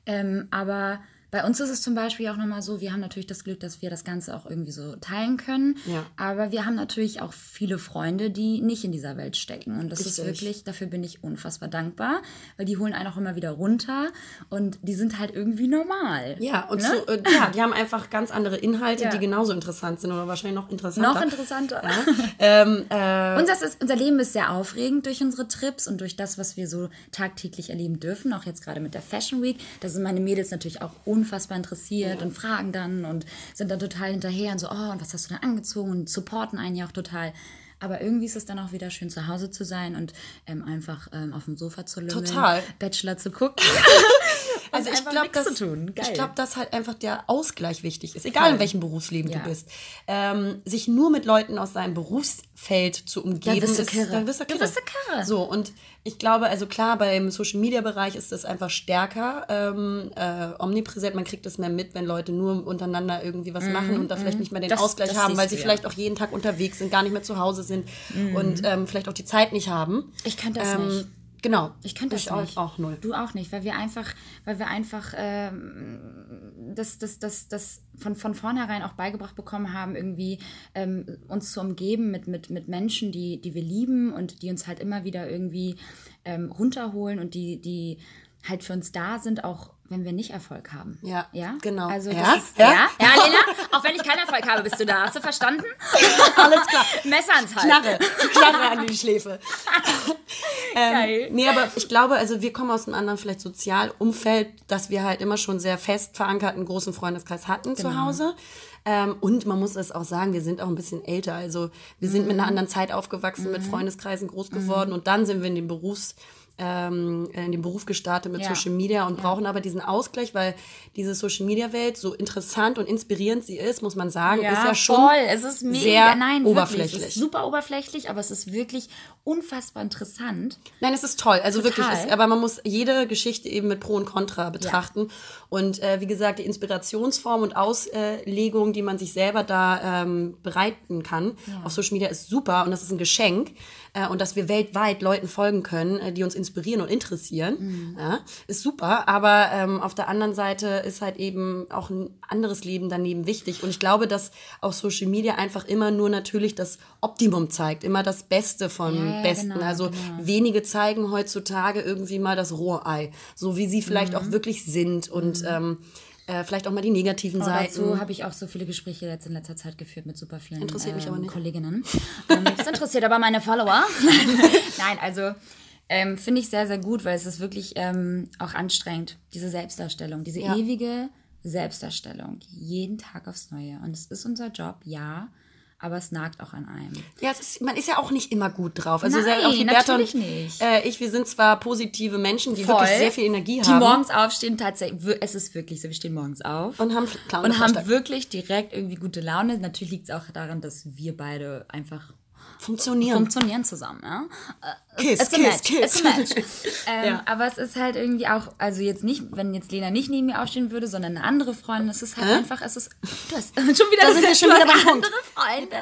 Ähm, aber bei uns ist es zum Beispiel auch nochmal so, wir haben natürlich das Glück, dass wir das Ganze auch irgendwie so teilen können. Ja. Aber wir haben natürlich auch viele Freunde, die nicht in dieser Welt stecken. Und das ist Richtig. wirklich, dafür bin ich unfassbar dankbar, weil die holen einen auch immer wieder runter und die sind halt irgendwie normal. Ja, und Ne? so, äh, ja, die haben einfach ganz andere Inhalte, Ja. die genauso interessant sind oder wahrscheinlich noch interessanter. Noch interessanter. Ähm, äh, Unser, ist, unser Leben ist sehr aufregend durch unsere Trips und durch das, was wir so tagtäglich erleben dürfen, auch jetzt gerade mit der Fashion Week. Da sind meine Mädels natürlich auch unfassbar interessiert und fragen dann und sind dann total hinterher und so, oh, und was hast du denn angezogen und supporten einen ja auch total. Aber irgendwie ist es dann auch wieder schön, zu Hause zu sein und ähm, einfach ähm, auf dem Sofa zu lümmeln, Total. Bachelor zu gucken. Also ich glaube. Geil. ich glaub, dass halt einfach der Ausgleich wichtig ist, egal Voll. in welchem Berufsleben Ja. du bist. Ähm, sich nur mit Leuten aus seinem Berufsfeld zu umgeben, wirst du ist, kirre. dann wirst du Du kirre. wirst du kirre. So, und ich glaube, also klar, beim Social-Media-Bereich ist das einfach stärker ähm, äh, omnipräsent. Man kriegt das mehr mit, wenn Leute nur untereinander irgendwie was machen und da vielleicht nicht mehr den Mhm, Das- Ausgleich das haben, weil sie ja. vielleicht auch jeden Tag unterwegs sind, gar nicht mehr zu Hause sind und ähm, vielleicht auch die Zeit nicht haben. Ich könnte das ähm, nicht. Genau. Ich könnte das ich auch, nicht. auch null. Du auch nicht, weil wir einfach, weil wir einfach ähm, das, das, das, das von, von vornherein auch beigebracht bekommen haben, irgendwie ähm, uns zu umgeben mit, mit, mit Menschen, die, die wir lieben und die uns halt immer wieder irgendwie ähm, runterholen und die, die halt für uns da sind, auch wenn wir nicht Erfolg haben. Ja, ja? genau. Also Ja? das ist, ja? Ja? ja, Lena, auch wenn ich keinen Erfolg habe, bist du da. Hast du verstanden? Alles klar. Messer ans Hals. Knarre, Knarre an die Schläfe. Geil. Ähm, nee, aber ich glaube, also wir kommen aus einem anderen vielleicht Sozialumfeld, dass wir halt immer schon sehr fest verankert einen großen Freundeskreis hatten zu Hause. Ähm, und man muss es auch sagen, wir sind auch ein bisschen älter. Also wir sind mit einer anderen Zeit aufgewachsen, mit Freundeskreisen groß geworden und dann sind wir in den Berufs ähm, in den Beruf gestartet mit Ja. Social Media und brauchen aber diesen Ausgleich, weil diese Social Media Welt, so interessant und inspirierend sie ist, muss man sagen, ist ja schon voll. Es ist mega, sehr nein, oberflächlich. Wirklich. Es ist super oberflächlich, aber es ist wirklich unfassbar interessant. Nein, es ist toll. Also Total. wirklich, es, aber man muss jede Geschichte eben mit Pro und Contra betrachten. Und äh, wie gesagt, die Inspirationsform und Auslegung, die man sich selber da ähm, bereiten kann auf Social Media, ist super und das ist ein Geschenk. Äh, und dass wir weltweit Leuten folgen können, äh, die uns inspirieren und interessieren, ja, ist super. Aber ähm, auf der anderen Seite ist halt eben auch ein anderes Leben daneben wichtig. Und ich glaube, dass auch Social Media einfach immer nur natürlich das Optimum zeigt, immer das Beste von Ja, ja, Besten. genau, also genau. wenige zeigen heutzutage irgendwie mal das Rohrei, so wie sie vielleicht Mhm. auch wirklich sind und ähm, äh, vielleicht auch mal die negativen Oh, Seiten. dazu habe ich auch so viele Gespräche jetzt in letzter Zeit geführt mit super vielen Interessiert mich aber nicht. Kolleginnen. Ähm, das interessiert aber meine Follower. Nein, also ähm, finde ich sehr, sehr gut, weil es ist wirklich ähm, auch anstrengend, diese Selbstdarstellung, diese Ja. ewige Selbstdarstellung, jeden Tag aufs Neue. Und es ist unser Job, ja, aber es nagt auch an einem. Ja, es ist, man ist ja auch nicht immer gut drauf. Also Nein, sehr- auch die Berta und natürlich nicht. Äh, ich, wir sind zwar positive Menschen, die Voll. wirklich sehr viel Energie Die haben. morgens aufstehen, tatsächlich, es ist wirklich so, wir stehen morgens auf. Und haben Clown und haben wirklich direkt irgendwie gute Laune. Natürlich liegt es auch daran, dass wir beide einfach funktionieren. funktionieren zusammen. Ja? Äh, Kiss, it's a kiss, match, kiss. It's a match. ähm, Ja. Aber es ist halt irgendwie auch, also jetzt nicht, wenn jetzt Lena nicht neben mir aufstehen würde, sondern eine andere Freundin, es ist halt einfach, es ist, du hast schon wieder, Da sind wir schon wieder Punkt. andere Freundin.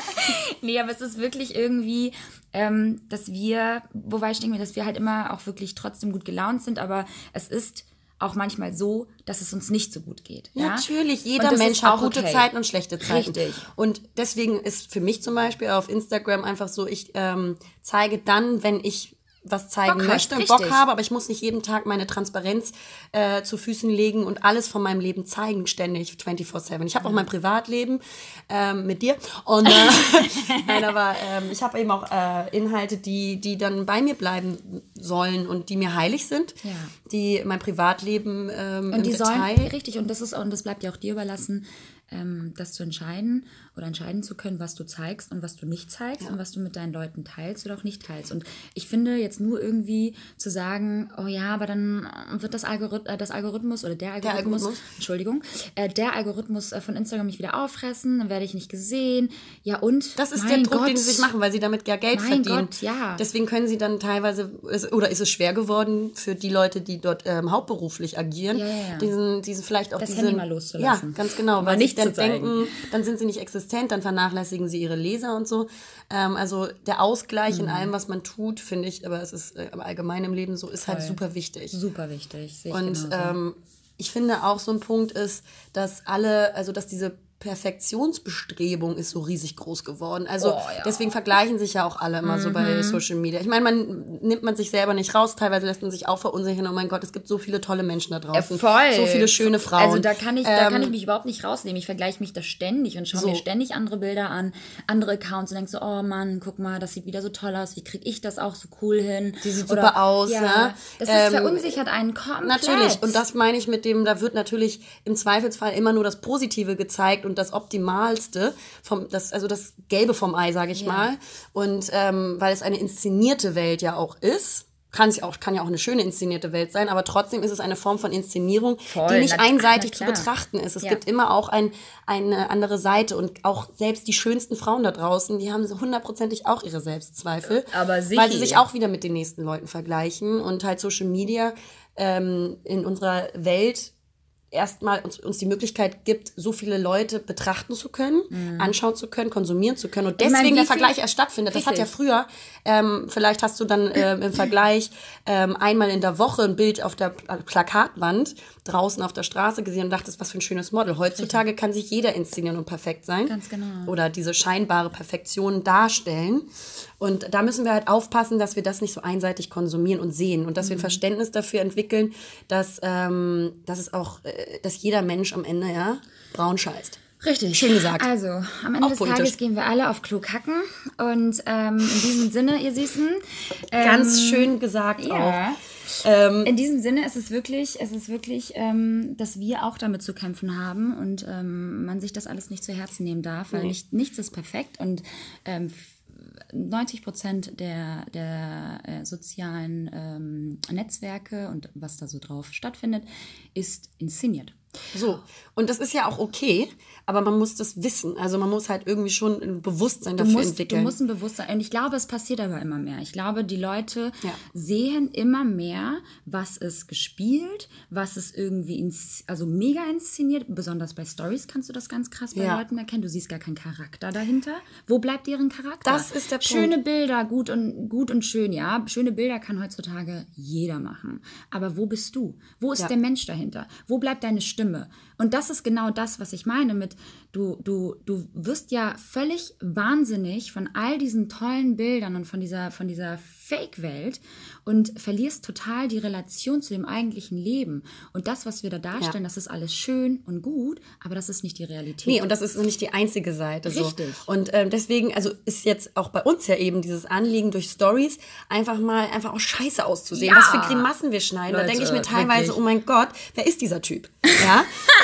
nee, aber es ist wirklich irgendwie, ähm, dass wir, wobei ich denke mir, dass wir halt immer auch wirklich trotzdem gut gelaunt sind, aber es ist auch manchmal so, dass es uns nicht so gut geht. Ja? Natürlich, jeder Mensch hat gute okay. Zeiten und schlechte Zeiten. Richtig. Und deswegen ist für mich zum Beispiel auf Instagram einfach so, ich ähm, zeige dann, wenn ich was zeigen Bock möchte und Bock habe, aber ich muss nicht jeden Tag meine Transparenz äh, zu Füßen legen und alles von meinem Leben zeigen, ständig 24-7. Ich habe auch mein Privatleben ähm, mit dir und äh, nein, aber ähm, ich habe eben auch äh, Inhalte, die, die dann bei mir bleiben sollen und die mir heilig sind, Ja. die mein Privatleben ähm, im Und die Detail sollen, richtig, und das ist und das bleibt ja auch dir überlassen, ähm, das zu entscheiden oder entscheiden zu können, was du zeigst und was du nicht zeigst und was du mit deinen Leuten teilst oder auch nicht teilst. Und ich finde jetzt nur irgendwie zu sagen, oh ja, aber dann wird das, Algorith äh, das Algorithmus oder der Algorithmus, Algorithmus. Entschuldigung, äh, der Algorithmus äh, von Instagram mich wieder auffressen, dann werde ich nicht gesehen. Ja und? Das ist der Druck, Gott, den sie sich machen, weil sie damit ja Geld Mein verdienen. Gott, ja. Deswegen können sie dann teilweise, oder ist es schwer geworden für die Leute, die dort ähm, hauptberuflich agieren, Ja, ja, ja. diesen, diesen vielleicht auch Das diesen, Handy mal loszulassen. Ja, ganz genau, weil sie nicht dann denken, dann sind sie nicht existent, dann vernachlässigen sie ihre Leser und so. Ähm, also der Ausgleich Mhm. in allem, was man tut, finde ich, aber es ist äh, im allgemeinen im Leben so, ist halt Voll. super wichtig. Super wichtig. Ich Und ähm, ich finde auch so ein Punkt ist, dass alle, also dass diese Perfektionsbestrebung ist so riesig groß geworden. Also Oh, ja. deswegen vergleichen sich ja auch alle immer so Mhm. bei Social Media. Ich meine, man nimmt man sich selber nicht raus, teilweise lässt man sich auch verunsichern. Oh mein Gott, es gibt so viele tolle Menschen da draußen. So viele schöne Frauen. Also da kann ich, da Ähm, kann ich mich überhaupt nicht rausnehmen. Ich vergleiche mich da ständig und schaue So. mir ständig andere Bilder an, andere Accounts und denke so, oh Mann, guck mal, das sieht wieder so toll aus. Wie kriege ich das auch so cool hin? Die sieht super aus, Ja, ne? das ist Ähm, verunsichert einen komplett. Natürlich. Und das meine ich mit dem, da wird natürlich im Zweifelsfall immer nur das Positive gezeigt und das Optimalste vom, das, also das Gelbe vom Ei, sage ich Ja. mal. Und ähm, weil es eine inszenierte Welt ja auch ist. Kann, es ja auch, kann ja auch eine schöne inszenierte Welt sein, aber trotzdem ist es eine Form von Inszenierung, Voll, die nicht einseitig zu betrachten ist. Es Ja. gibt immer auch ein, eine andere Seite und auch selbst die schönsten Frauen da draußen, die haben so hundertprozentig auch ihre Selbstzweifel. Aber Weil sie sich auch wieder mit den nächsten Leuten vergleichen und halt Social Media ähm, in unserer Welt erstmal uns, uns die Möglichkeit gibt, so viele Leute betrachten zu können, anschauen zu können, konsumieren zu können und Mhm. Deswegen meine, der Vergleich erst stattfindet. Das hat ja Richtig. früher, ähm, vielleicht hast du dann ähm, im Vergleich ähm, einmal in der Woche ein Bild auf der Pla- Plakatwand draußen auf der Straße gesehen und dachtest, was für ein schönes Model. Heutzutage kann sich jeder inszenieren und perfekt sein. Ganz genau. Oder diese scheinbare Perfektion darstellen. Und da müssen wir halt aufpassen, dass wir das nicht so einseitig konsumieren und sehen und dass Mhm. wir ein Verständnis dafür entwickeln, dass, ähm, dass es auch, äh, dass jeder Mensch am Ende ja braun scheißt. Richtig. Schön gesagt. Also, am Ende Auch des politisch. Tages gehen wir alle auf Klo kacken. Und ähm, in diesem Sinne, ihr Süßen. Ähm, Ganz schön gesagt auch. Ähm, In diesem Sinne ist es wirklich, es ist wirklich, ähm, dass wir auch damit zu kämpfen haben und ähm, man sich das alles nicht zu Herzen nehmen darf, weil nicht, nichts ist perfekt und ähm, f- 90 Prozent der, der äh, sozialen ähm, Netzwerke und was da so drauf stattfindet, ist inszeniert. So, und das ist ja auch okay, aber man muss das wissen. Also man muss halt irgendwie schon ein Bewusstsein Du dafür musst, du entwickeln. musst ein Bewusstsein. Und ich glaube, es passiert aber immer mehr. Ich glaube, die Leute Ja. sehen immer mehr, was ist gespielt, was ist irgendwie ins, also mega inszeniert. Besonders bei Stories kannst du das ganz krass bei Ja. Leuten erkennen. Du siehst gar keinen Charakter dahinter. Wo bleibt deren Charakter? Das ist der Punkt. Schöne Bilder, gut und, gut und schön, ja. Schöne Bilder kann heutzutage jeder machen. Aber wo bist du? Wo ist Ja. der Mensch dahinter? Wo bleibt deine Stimme? film Und das ist genau das, was ich meine mit, du, du, du wirst ja völlig wahnsinnig von all diesen tollen Bildern und von dieser, von dieser Fake-Welt und verlierst total die Relation zu dem eigentlichen Leben. Und das, was wir da darstellen, das ist alles schön und gut, aber das ist nicht die Realität. Nee, und das ist nicht die einzige Seite. So. Richtig. Und ähm, deswegen, also ist jetzt auch bei uns ja eben dieses Anliegen durch Stories, einfach mal einfach auch scheiße auszusehen. Ja. Was für Grimassen wir schneiden. da Leute, denke ich mir teilweise, wirklich. oh mein Gott, wer ist dieser Typ? Ja?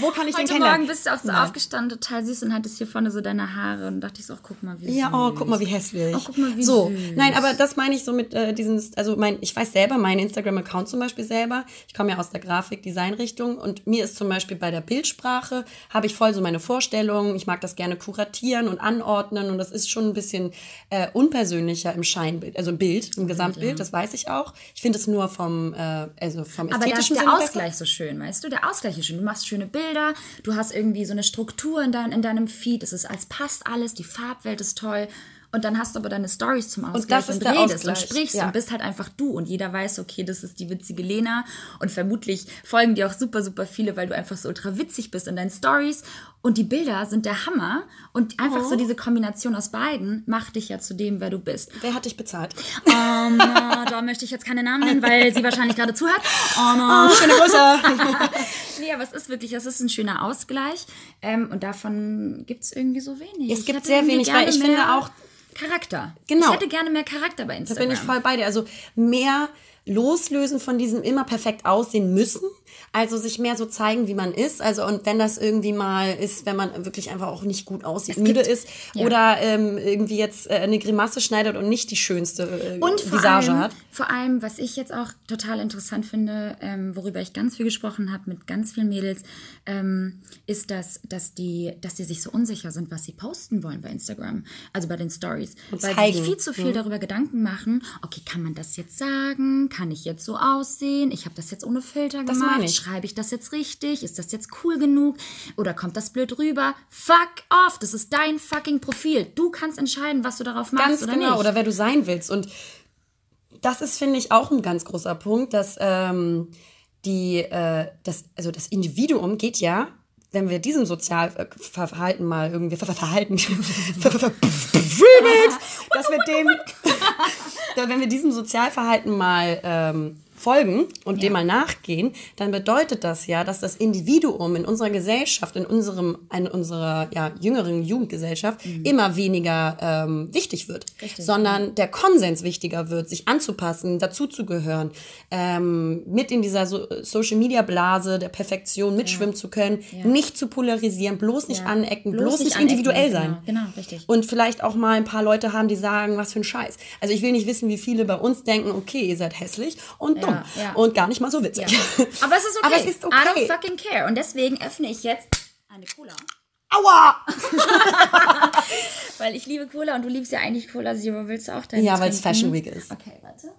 Wo kann ich den Heute kennenlernen? Morgen bist du auch so aufgestanden, total süß und hattest hier vorne so deine Haare und dachte ich so, ach, guck mal, wie Ja, süß. oh, guck mal, wie hässlich. Oh, guck mal, wie so, süß. nein, aber das meine ich so mit äh, diesen, also mein, ich weiß selber, mein Instagram-Account zum Beispiel selber, ich komme ja aus der Grafik-Design-Richtung und mir ist zum Beispiel bei der Bildsprache, habe ich voll so meine Vorstellungen, ich mag das gerne kuratieren und anordnen und das ist schon ein bisschen äh, unpersönlicher im Scheinbild, also im Bild, im Gesamtbild, das weiß ich auch. Ich finde es nur vom, äh, also vom Aber da ist ästhetischen der Sinne besser. Ausgleich so schön, weißt du? Der Ausgleich ist schön. Du machst schöne Bilder, du hast irgendwie so eine Struktur in, dein, in deinem Feed, es ist als passt alles, die Farbwelt ist toll. Und dann hast du aber deine Stories zum Ausgleich das ist und redest und Ausgleich, sprichst ja. und bist halt einfach du. Und jeder weiß, okay, das ist die witzige Lena. Und vermutlich folgen dir auch super, super viele, weil du einfach so ultra witzig bist in deinen Stories und die Bilder sind der Hammer und einfach Oh. so diese Kombination aus beiden macht dich ja zu dem, wer du bist. Wer hat dich bezahlt? Ähm, äh, da möchte ich jetzt keine Namen nennen, weil sie wahrscheinlich gerade zuhört. Ähm, Oh, schöne Grüße. Nee, aber es ist wirklich, es ist ein schöner Ausgleich. Ähm, und davon gibt es irgendwie so wenig. Es gibt sehr wenig, weil ich finde auch- Charakter. Genau. Ich hätte gerne mehr Charakter bei Da Instagram. bin ich voll bei dir. Also mehr loslösen von diesem immer perfekt aussehen müssen. Also sich mehr so zeigen, wie man ist. Also und wenn das irgendwie mal ist, wenn man wirklich einfach auch nicht gut aussieht, müde ist ja. oder ähm, irgendwie jetzt äh, eine Grimasse schneidet und nicht die schönste äh, Und Visage allem, hat. vor allem, was ich jetzt auch total interessant finde, ähm, worüber ich ganz viel gesprochen habe mit ganz vielen Mädels, ähm, ist, dass, dass, die, dass die sich so unsicher sind, was sie posten wollen bei Instagram, also bei den Stories. Und Weil sie sich viel zu viel darüber Gedanken machen, okay, kann man das jetzt sagen? Kann ich jetzt so aussehen? Ich habe das jetzt ohne Filter Das gemacht. ich. Schreibe ich das jetzt richtig? Ist das jetzt cool genug? Oder kommt das blöd rüber? Fuck off! Das ist dein fucking Profil. Du kannst entscheiden, was du darauf machst Ganz oder genau, nicht. oder wer du sein willst. Und das ist, finde ich, auch ein ganz großer Punkt, dass ähm, die, äh, das, also das Individuum geht ja, wenn wir diesem Sozialverhalten mal irgendwie ver ver verhalten, dass wir dem, wenn wir diesem Sozialverhalten mal ähm, folgen und dem mal nachgehen, dann bedeutet das ja, dass das Individuum in unserer Gesellschaft, in unserem, in unserer ja, jüngeren Jugendgesellschaft immer weniger ähm, wichtig wird, sondern der Konsens wichtiger wird, sich anzupassen, dazuzugehören, ähm, mit in dieser so Social Media Blase der Perfektion mitschwimmen zu können, nicht zu polarisieren, bloß nicht Ja. anecken, bloß, Bloß nicht nicht anecken, individuell genau, sein. genau, richtig. Und vielleicht auch mal ein paar Leute haben, die sagen, was für ein Scheiß. Also ich will nicht wissen, wie viele bei uns denken, okay, ihr seid hässlich und dumm ja. und gar nicht mal so witzig. Ja. Aber es ist okay. Aber es ist I okay. don't fucking care. Und deswegen öffne ich jetzt eine Cola. Aua! Weil ich liebe Cola und du liebst ja eigentlich Cola Zero. Willst du auch deine Ja, weil es? Fashion Week ist. Okay, warte.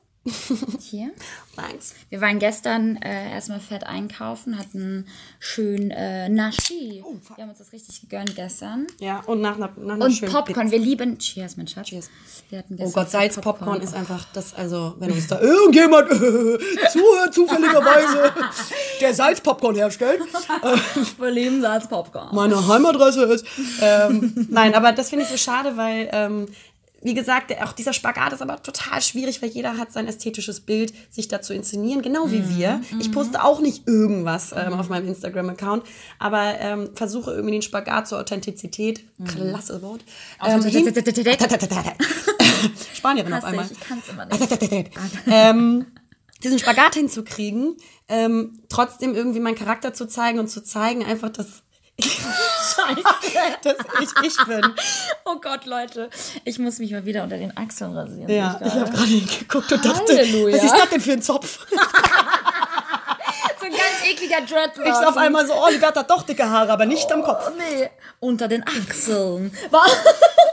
Hier. Thanks. Wir waren gestern äh, erstmal fett einkaufen, hatten schön äh, Nashi. Oh, wir haben uns das richtig gegönnt gestern. Ja, und nach, nach, nach einer Und Popcorn. Pizza. Wir lieben. Cheers, mein Schatz. Cheers. Wir hatten Oh Gott, fett Salzpopcorn ist einfach das, also, wenn uns da irgendjemand äh, zuhört, zufälligerweise, der Salzpopcorn herstellt, Wir lieben Salzpopcorn. meine Heimadresse ist. Ähm, nein, aber das finde ich so schade, weil, ähm, wie gesagt, auch dieser Spagat ist aber total schwierig, weil jeder hat sein ästhetisches Bild, sich da zu inszenieren, genau wie wir. Ich poste auch nicht irgendwas ähm, auf meinem Instagram-Account, aber ähm, versuche irgendwie den Spagat zur Authentizität, klasse Wort, ähm, Spanierin auf einmal. ich, ich kann's immer nicht. ähm, diesen Spagat hinzukriegen, ähm, trotzdem irgendwie meinen Charakter zu zeigen und zu zeigen einfach, dass Scheiße. dass ich ich bin. Oh Gott, Leute. Ich muss mich mal wieder unter den Achseln rasieren. Ja, Sehe ich habe gerade hingeguckt und dachte, Halleluja. was ist das denn für ein Zopf? So ein ganz ekliger Dreadlock. Ich auf einmal so, oh, die hat doch dicke Haare, aber nicht am Kopf. Oh, nee. Unter den Achseln. Wa- oh Gott.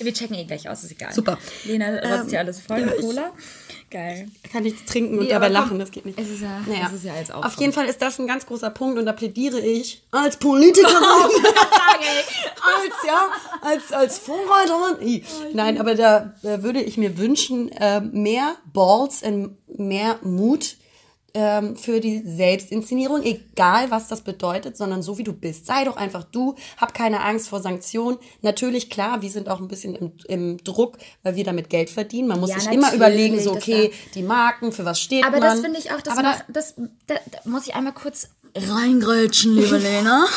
Wir checken eh gleich aus, ist egal. Super. Lena rotzt hier alles voll mit Cola. Geil. Kann nichts trinken und Nee, dabei aber komm, lachen, das geht nicht. Es ist ja, Naja. es ist ja als Auf jeden Fall ist das ein ganz großer Punkt und da plädiere ich als Politikerin, als ja, als als Vorreiterin. Nein, aber da äh, würde ich mir wünschen äh, mehr Balls und mehr Mut ähm, für die Selbstinszenierung, egal was das bedeutet, sondern so wie du bist. Sei doch einfach du, hab keine Angst vor Sanktionen. Natürlich, klar, wir sind auch ein bisschen im, im Druck, weil wir damit Geld verdienen. Man muss Ja, sich immer überlegen, so okay, die Marken, für was steht Aber man. das finde ich auch, das, Aber da- macht, das da, da muss ich einmal kurz reingrätschen, liebe Lena.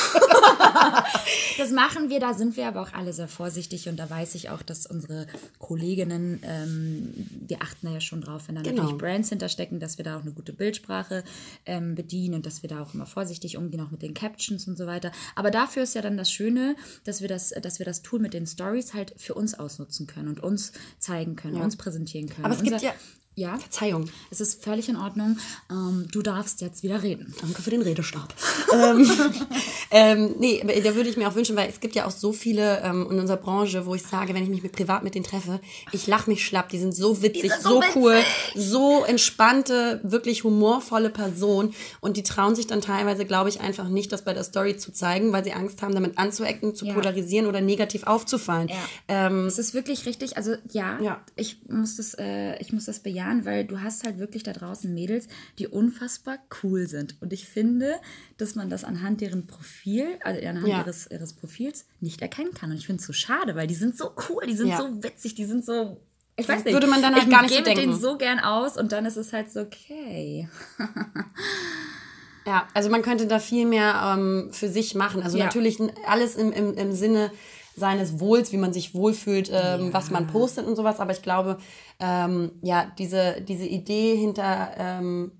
das machen wir, da sind wir aber auch alle sehr vorsichtig und da weiß ich auch, dass unsere Kolleginnen, ähm, die achten da ja schon drauf, wenn da Genau. natürlich Brands hinterstecken, dass wir da auch eine gute Bildsprache ähm, bedienen und dass wir da auch immer vorsichtig umgehen, auch mit den Captions und so weiter. Aber dafür ist ja dann das Schöne, dass wir das, dass wir das Tool mit den Stories halt für uns ausnutzen können und uns zeigen können, uns präsentieren können. Aber es gibt ja- ja, Verzeihung. es ist völlig in Ordnung. Ähm, du darfst jetzt wieder reden. Danke für den Redestab. ähm, ähm, nee, da würde ich mir auch wünschen, weil es gibt ja auch so viele ähm, in unserer Branche, wo ich sage, wenn ich mich mit privat mit denen treffe, ich lache mich schlapp, die sind so witzig, sind so, so cool, so entspannte, wirklich humorvolle Personen und die trauen sich dann teilweise, glaube ich, einfach nicht, das bei der Story zu zeigen, weil sie Angst haben, damit anzuecken, zu Ja. polarisieren oder negativ aufzufallen. Ähm, Es ist wirklich richtig, also ja, Ja. ich muss das, äh, ich muss das bejahen, weil du hast halt wirklich da draußen Mädels, die unfassbar cool sind. Und ich finde, dass man das anhand deren Profil, also anhand Ja. ihres, ihres Profils nicht erkennen kann. Und ich finde es so schade, weil die sind so cool, die sind Ja. so witzig, die sind so. Ich weiß nicht. Würde man dann halt ich gar nicht so denken. so gern aus und dann ist es halt so, okay. Ja, also man könnte da viel mehr ähm, für sich machen. Also Ja. natürlich alles im, im, im Sinne seines Wohls, wie man sich wohlfühlt, ähm, was man postet und sowas. Aber ich glaube, ähm, ja, diese, diese Idee hinter ähm,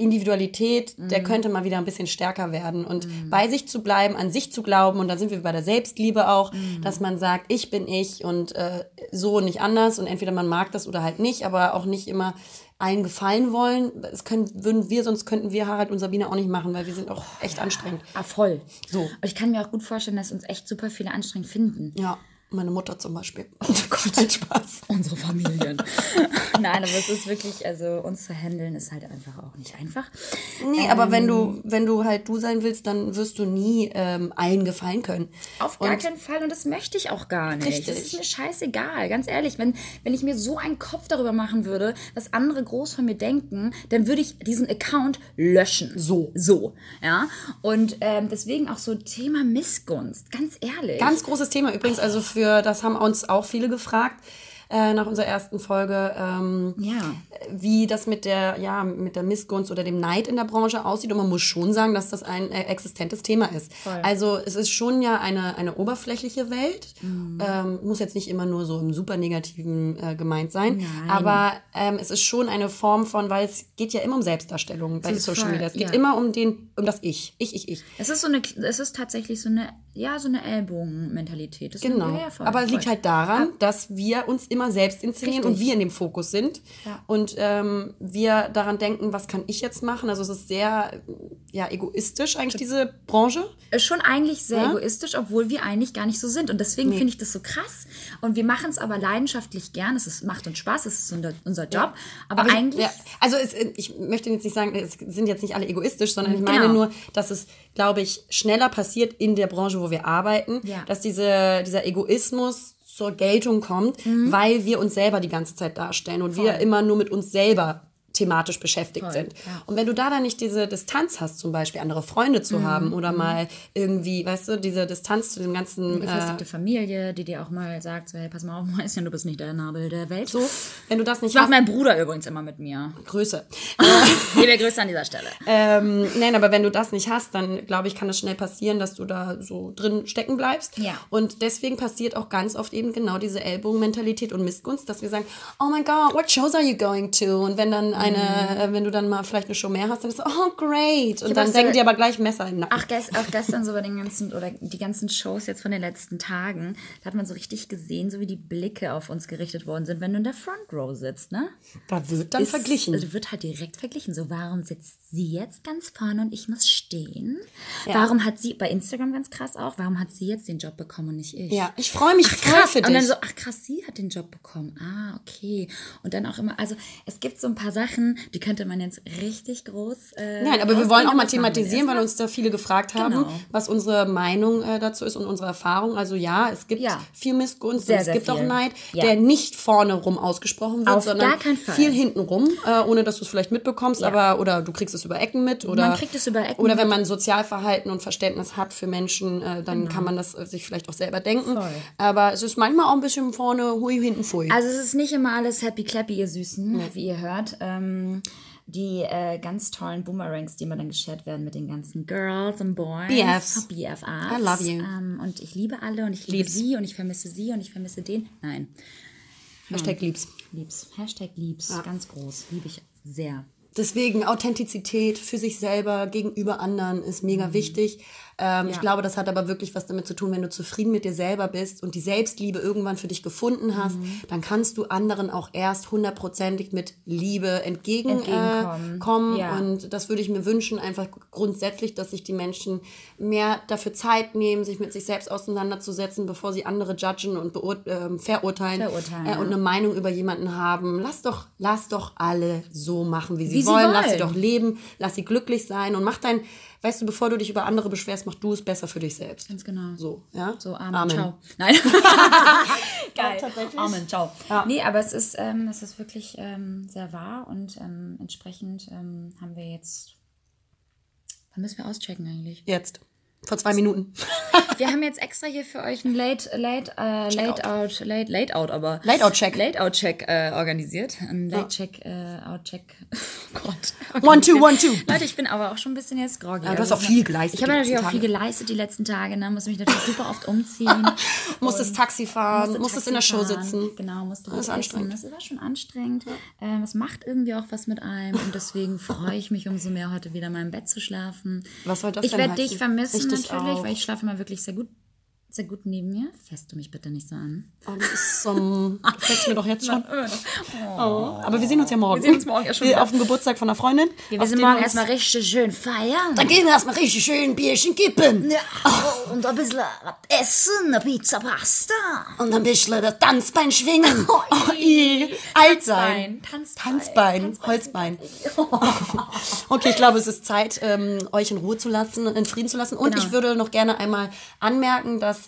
Individualität, der könnte mal wieder ein bisschen stärker werden und bei sich zu bleiben, an sich zu glauben. Und da sind wir bei der Selbstliebe auch, dass man sagt, ich bin ich und äh, so und nicht anders. Und entweder man mag das oder halt nicht, aber auch nicht immer allen gefallen wollen. Das können, würden wir, sonst könnten wir Harald und Sabine auch nicht machen, weil wir sind auch echt anstrengend. Ah, voll. So. Und ich kann mir auch gut vorstellen, dass uns echt super viele anstrengend finden. Ja, meine Mutter zum Beispiel. Oh Gott, ein Spaß. Unsere Familien. Nein, aber es ist wirklich, also uns zu handeln ist halt einfach auch nicht einfach. Nee, aber wenn du, wenn du halt du sein willst, dann wirst du nie ähm, allen gefallen können. Auf gar Und- keinen Fall und das möchte ich auch gar nicht. Richtig. Das ist mir scheißegal, ganz ehrlich. Wenn, wenn ich mir so einen Kopf darüber machen würde, was andere groß von mir denken, dann würde ich diesen Account löschen. So. So, ja. Und ähm, deswegen auch so Thema Missgunst, ganz ehrlich. Ganz großes Thema übrigens, also für, das haben uns auch viele gefragt äh, nach unserer ersten Folge, ähm, Ja. wie das mit der, ja, mit der Missgunst oder dem Neid in der Branche aussieht. Und man muss schon sagen, dass das ein äh, existentes Thema ist. Voll. Also es ist schon ja eine, eine oberflächliche Welt. Mhm. Ähm, muss jetzt nicht immer nur so im super negativen äh, gemeint sein. Nein. Aber ähm, es ist schon eine Form von, weil es geht ja immer um Selbstdarstellung bei Social voll, Media. Es geht ja. immer um den, um das Ich. Ich, ich, ich. Es ist so eine, es ist tatsächlich so eine, ja, so eine Ellbogenmentalität. Das ist Genau. ja, voll, Aber es liegt halt daran, dass wir uns immer selbst inszenieren und Richtig. wir in dem Fokus sind. Ja. Und ähm, wir daran denken, was kann ich jetzt machen? Also es ist sehr ja, egoistisch eigentlich, diese Branche. ist schon eigentlich sehr Ja? egoistisch, obwohl wir eigentlich gar nicht so sind. Und deswegen finde ich das so krass. Und wir machen es aber leidenschaftlich gern. Es ist, macht uns Spaß, es ist unser, unser Job. Aber, ich- eigentlich. Ja, also es, ich möchte jetzt nicht sagen, es sind jetzt nicht alle egoistisch, sondern ich Genau. meine nur, dass es, glaube ich, schneller passiert in der Branche, wo wir arbeiten, Ja. dass diese, dieser Egoismus zur Geltung kommt, Mhm. weil wir uns selber die ganze Zeit darstellen und wir immer nur mit uns selber thematisch beschäftigt Voll, sind. ja. Und wenn du da dann nicht diese Distanz hast, zum Beispiel andere Freunde Mhm, zu haben oder mal irgendwie, weißt du, diese Distanz zu dem ganzen äh, Gefestigte Familie, die dir auch mal sagt, so, hey, pass mal auf, Mäuschen, du bist nicht der Nabel der Welt. so, wenn du das nicht Das macht hast, mein Bruder übrigens immer mit mir. Größe. Liebe Grüße an dieser Stelle. Ähm, nein, aber wenn du das nicht hast, dann glaube ich, kann es schnell passieren, dass du da so drin stecken bleibst. Ja. Und deswegen passiert auch ganz oft eben genau diese Ellbogenmentalität und Missgunst, dass wir sagen, oh my God, what shows are you going to? Und wenn dann eine, äh, wenn du dann mal vielleicht eine Show mehr hast, dann bist du, oh great. Und dann auch denken so- die aber gleich Messer in den Nacken. Ach, gest, auch gestern so bei den ganzen, oder die ganzen Shows jetzt von den letzten Tagen, da hat man so richtig gesehen, so wie die Blicke auf uns gerichtet worden sind, wenn du in der Front Row sitzt, ne? da wird dann Ist- verglichen. Also wird halt direkt verglichen. So, warum sitzt sie jetzt ganz vorne und ich muss stehen? Warum hat sie, bei Instagram ganz krass auch, warum hat sie jetzt den Job bekommen und nicht ich? ja, ich freue mich voll Krass. für Und dann dich. so, ach krass, sie hat den Job bekommen. Ah, okay. Und dann auch immer, also es gibt so ein paar Sachen, die könnte man jetzt richtig groß. Äh, Nein, aber wir wollen auch mal thematisieren, weil uns da viele gefragt haben, Genau. was unsere Meinung äh, dazu ist und unsere Erfahrung. Also ja, es gibt Ja. viel Missgunst Sehr, es sehr gibt auch viel. Neid, Ja. der nicht vorne rum ausgesprochen wird, Auf sondern viel hinten rum, äh, ohne dass du es vielleicht mitbekommst, aber oder du kriegst es über Ecken mit oder Man kriegt es über Ecken oder wenn man Sozialverhalten und Verständnis hat für Menschen, äh, dann kann man das äh, sich vielleicht auch selber denken. Voll. Aber es ist manchmal auch ein bisschen vorne hui hinten pfui. Also es ist nicht immer alles happy clappy, ihr Süßen, wie ihr hört. Ähm, die äh, ganz tollen Boomerangs, die immer dann geshared werden mit den ganzen Girls und Boys. BFs. BFFs. I love you. Ähm, und ich liebe alle und ich liebe Lieb's. sie und ich vermisse sie und ich vermisse den. Nein, Hashtag liebs. liebs. Hashtag liebs. Ganz groß. Liebe ich sehr. Deswegen Authentizität für sich selber gegenüber anderen ist mega wichtig. Ähm, Ich glaube, das hat aber wirklich was damit zu tun, wenn du zufrieden mit dir selber bist und die Selbstliebe irgendwann für dich gefunden hast, dann kannst du anderen auch erst hundertprozentig mit Liebe entgegenkommen. Entgegenkommen. Äh. Ja. Und das würde ich mir wünschen, einfach grundsätzlich, dass sich die Menschen mehr dafür Zeit nehmen, sich mit sich selbst auseinanderzusetzen, bevor sie andere judgen und ähm, verurteilen, Verurteilen, äh, ja. und eine Meinung über jemanden haben. Lass doch, lass doch alle so machen, wie sie, Wie sie wollen. Lass sie wollen. doch leben, lass sie glücklich sein und mach dein, weißt du, bevor du dich über andere beschwerst, mach du es besser für dich selbst. Ganz genau. So, ja? So, Amen, Amen. ciao. Nein. Geil. tatsächlich. Amen, ciao. Ja. Nee, aber es ist, ähm, es ist wirklich ähm, sehr wahr und ähm, entsprechend ähm, haben wir jetzt. Wann müssen wir auschecken eigentlich? Jetzt. Vor zwei Minuten. Wir haben jetzt extra hier für euch ein Late, Late, äh, Late Out, Late, Late Out, aber Late-Out-Check. Late Out Check äh, organisiert. Ein Late Check, äh, Out Check. Oh Gott. One, two, one, two. Leute, ich bin aber auch schon ein bisschen jetzt groggy. Ja, du hast Also, auch viel geleistet Ich habe natürlich auch viel geleistet die letzten Tage. Ne? Muss mich natürlich super oft umziehen. Musstest Taxi fahren, musste musstest Taxi in der Show fahren. sitzen. Genau, musste Das ist anstrengend. essen. Das war schon anstrengend. Ähm, es macht irgendwie auch was mit einem und deswegen freue ich mich umso mehr, heute wieder in meinem Bett zu schlafen. Was soll das Ich denn werde heißen? dich vermissen Richtig natürlich, auch. weil ich schlafe immer wirklich sehr gut, sehr gut neben mir. Fässt du mich bitte nicht so an. Oh, das ist so, mir doch jetzt schon. Oh. Aber wir sehen uns ja morgen. Wir sehen uns morgen ja schon Wir auf dem Geburtstag von einer Freundin. Wir auf sind morgen erstmal richtig schön feiern. Dann gehen wir erstmal richtig schön ein Bierchen kippen. Ja, und ein bisschen essen, eine Pizza, Pasta. Und ein bisschen das Tanzbein schwingen. Oh, i. Alt sein. Tanzbein. Tanzbein. Holzbein. Okay, ich glaube, es ist Zeit, ähm, euch in Ruhe zu lassen, in Frieden zu lassen. Und Genau. ich würde noch gerne einmal anmerken, dass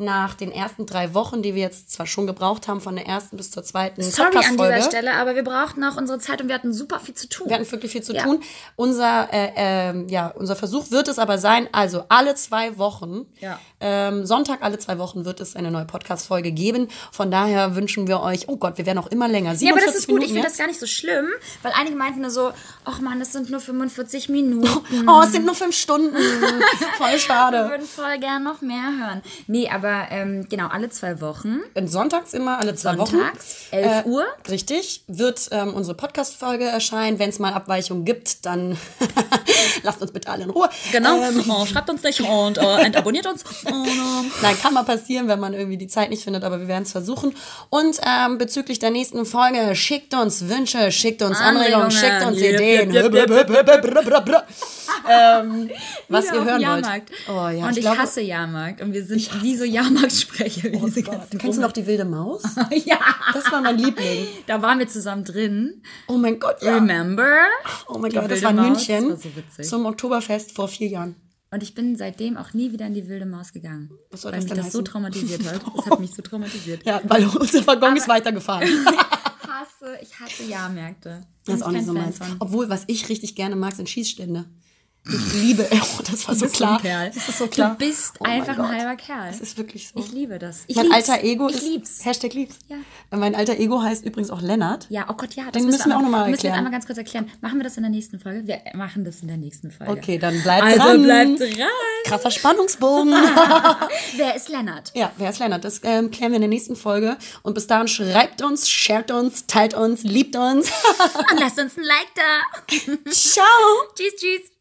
nach den ersten drei Wochen, die wir jetzt zwar schon gebraucht haben, von der ersten bis zur zweiten Sorry an dieser Stelle, aber wir brauchten auch unsere Zeit und wir hatten super viel zu tun. Wir hatten wirklich viel zu Ja. tun. Unser, äh, ähm, ja, unser Versuch wird es aber sein, also alle zwei Wochen, Ja. ähm, Sonntag alle zwei Wochen wird es eine neue Podcast-Folge geben. Von daher wünschen wir euch, oh Gott, wir werden auch immer länger. Ja, aber das 47 ist gut. Ich Minuten finde das gar nicht so schlimm, weil einige meinten nur so, ach man, das sind nur 45 Minuten. Oh, es sind nur fünf Stunden. Voll Wir schade. würden voll gern noch mehr hören. Nee, aber ähm, genau, alle zwei Wochen. Und sonntags immer, alle zwei Sonntags, Wochen. 11 Uhr. Richtig, wird ähm, unsere Podcast-Folge erscheinen. Wenn es mal Abweichungen gibt, dann lasst uns bitte alle in Ruhe. Genau. Ähm, oh, schreibt uns nicht und äh, abonniert uns. Und, ähm, Nein, kann mal passieren, wenn man irgendwie die Zeit nicht findet, aber wir werden es versuchen. Und ähm, bezüglich der nächsten Folge, schickt uns Wünsche, schickt uns Anregungen, Anregungen. schickt uns Ideen. ähm, was ihr hören Jahrmarkt. wollt. Oh, ja, und ich, glaube- hasse Jahrmarkt. Und wir sind wie so Jahrmarktsprecher. Wie diese ganzen Kennst du noch die wilde Maus? ja. Das war mein Liebling. Da waren wir zusammen drin. Oh mein Gott, ja. Remember? Oh mein Die Gott, das war in Maus. München Das war so zum Oktoberfest vor vier Jahren. Und ich bin seitdem auch nie wieder in die wilde Maus gegangen. Was soll weil das mich das so heißen? traumatisiert hat. Das hat mich so traumatisiert. Ja, weil unser Waggon ist weitergefahren. Ich hasse, ich hasse Jahrmärkte. Das ist auch nicht ich so meins. Obwohl, was ich richtig gerne mag, sind Schießstände. Ich liebe, oh, das war so klar. Das ist so klar. Du bist Oh einfach ein halber Kerl. Das ist wirklich so. Ich liebe das. Ich mein lieb's. alter Ego ich ist lieb's. Hashtag lieb's. Ja. Mein alter Ego heißt übrigens auch Lennart. Ja, oh Gott, ja. Das Den müssen wir auch noch mal Müssen wir erklären. einmal ganz kurz erklären. Machen wir das in der nächsten Folge? Wir machen das in der nächsten Folge. Okay, dann bleibt Also dran. bleibt dran. Krasser Spannungsbogen. Wer ist Lennart? ja, wer ist Lennart? Das ähm, klären wir in der nächsten Folge. Und bis dahin schreibt uns, shared uns, teilt uns, liebt uns. Und lasst uns ein Like da. Ciao. tschüss, tschüss.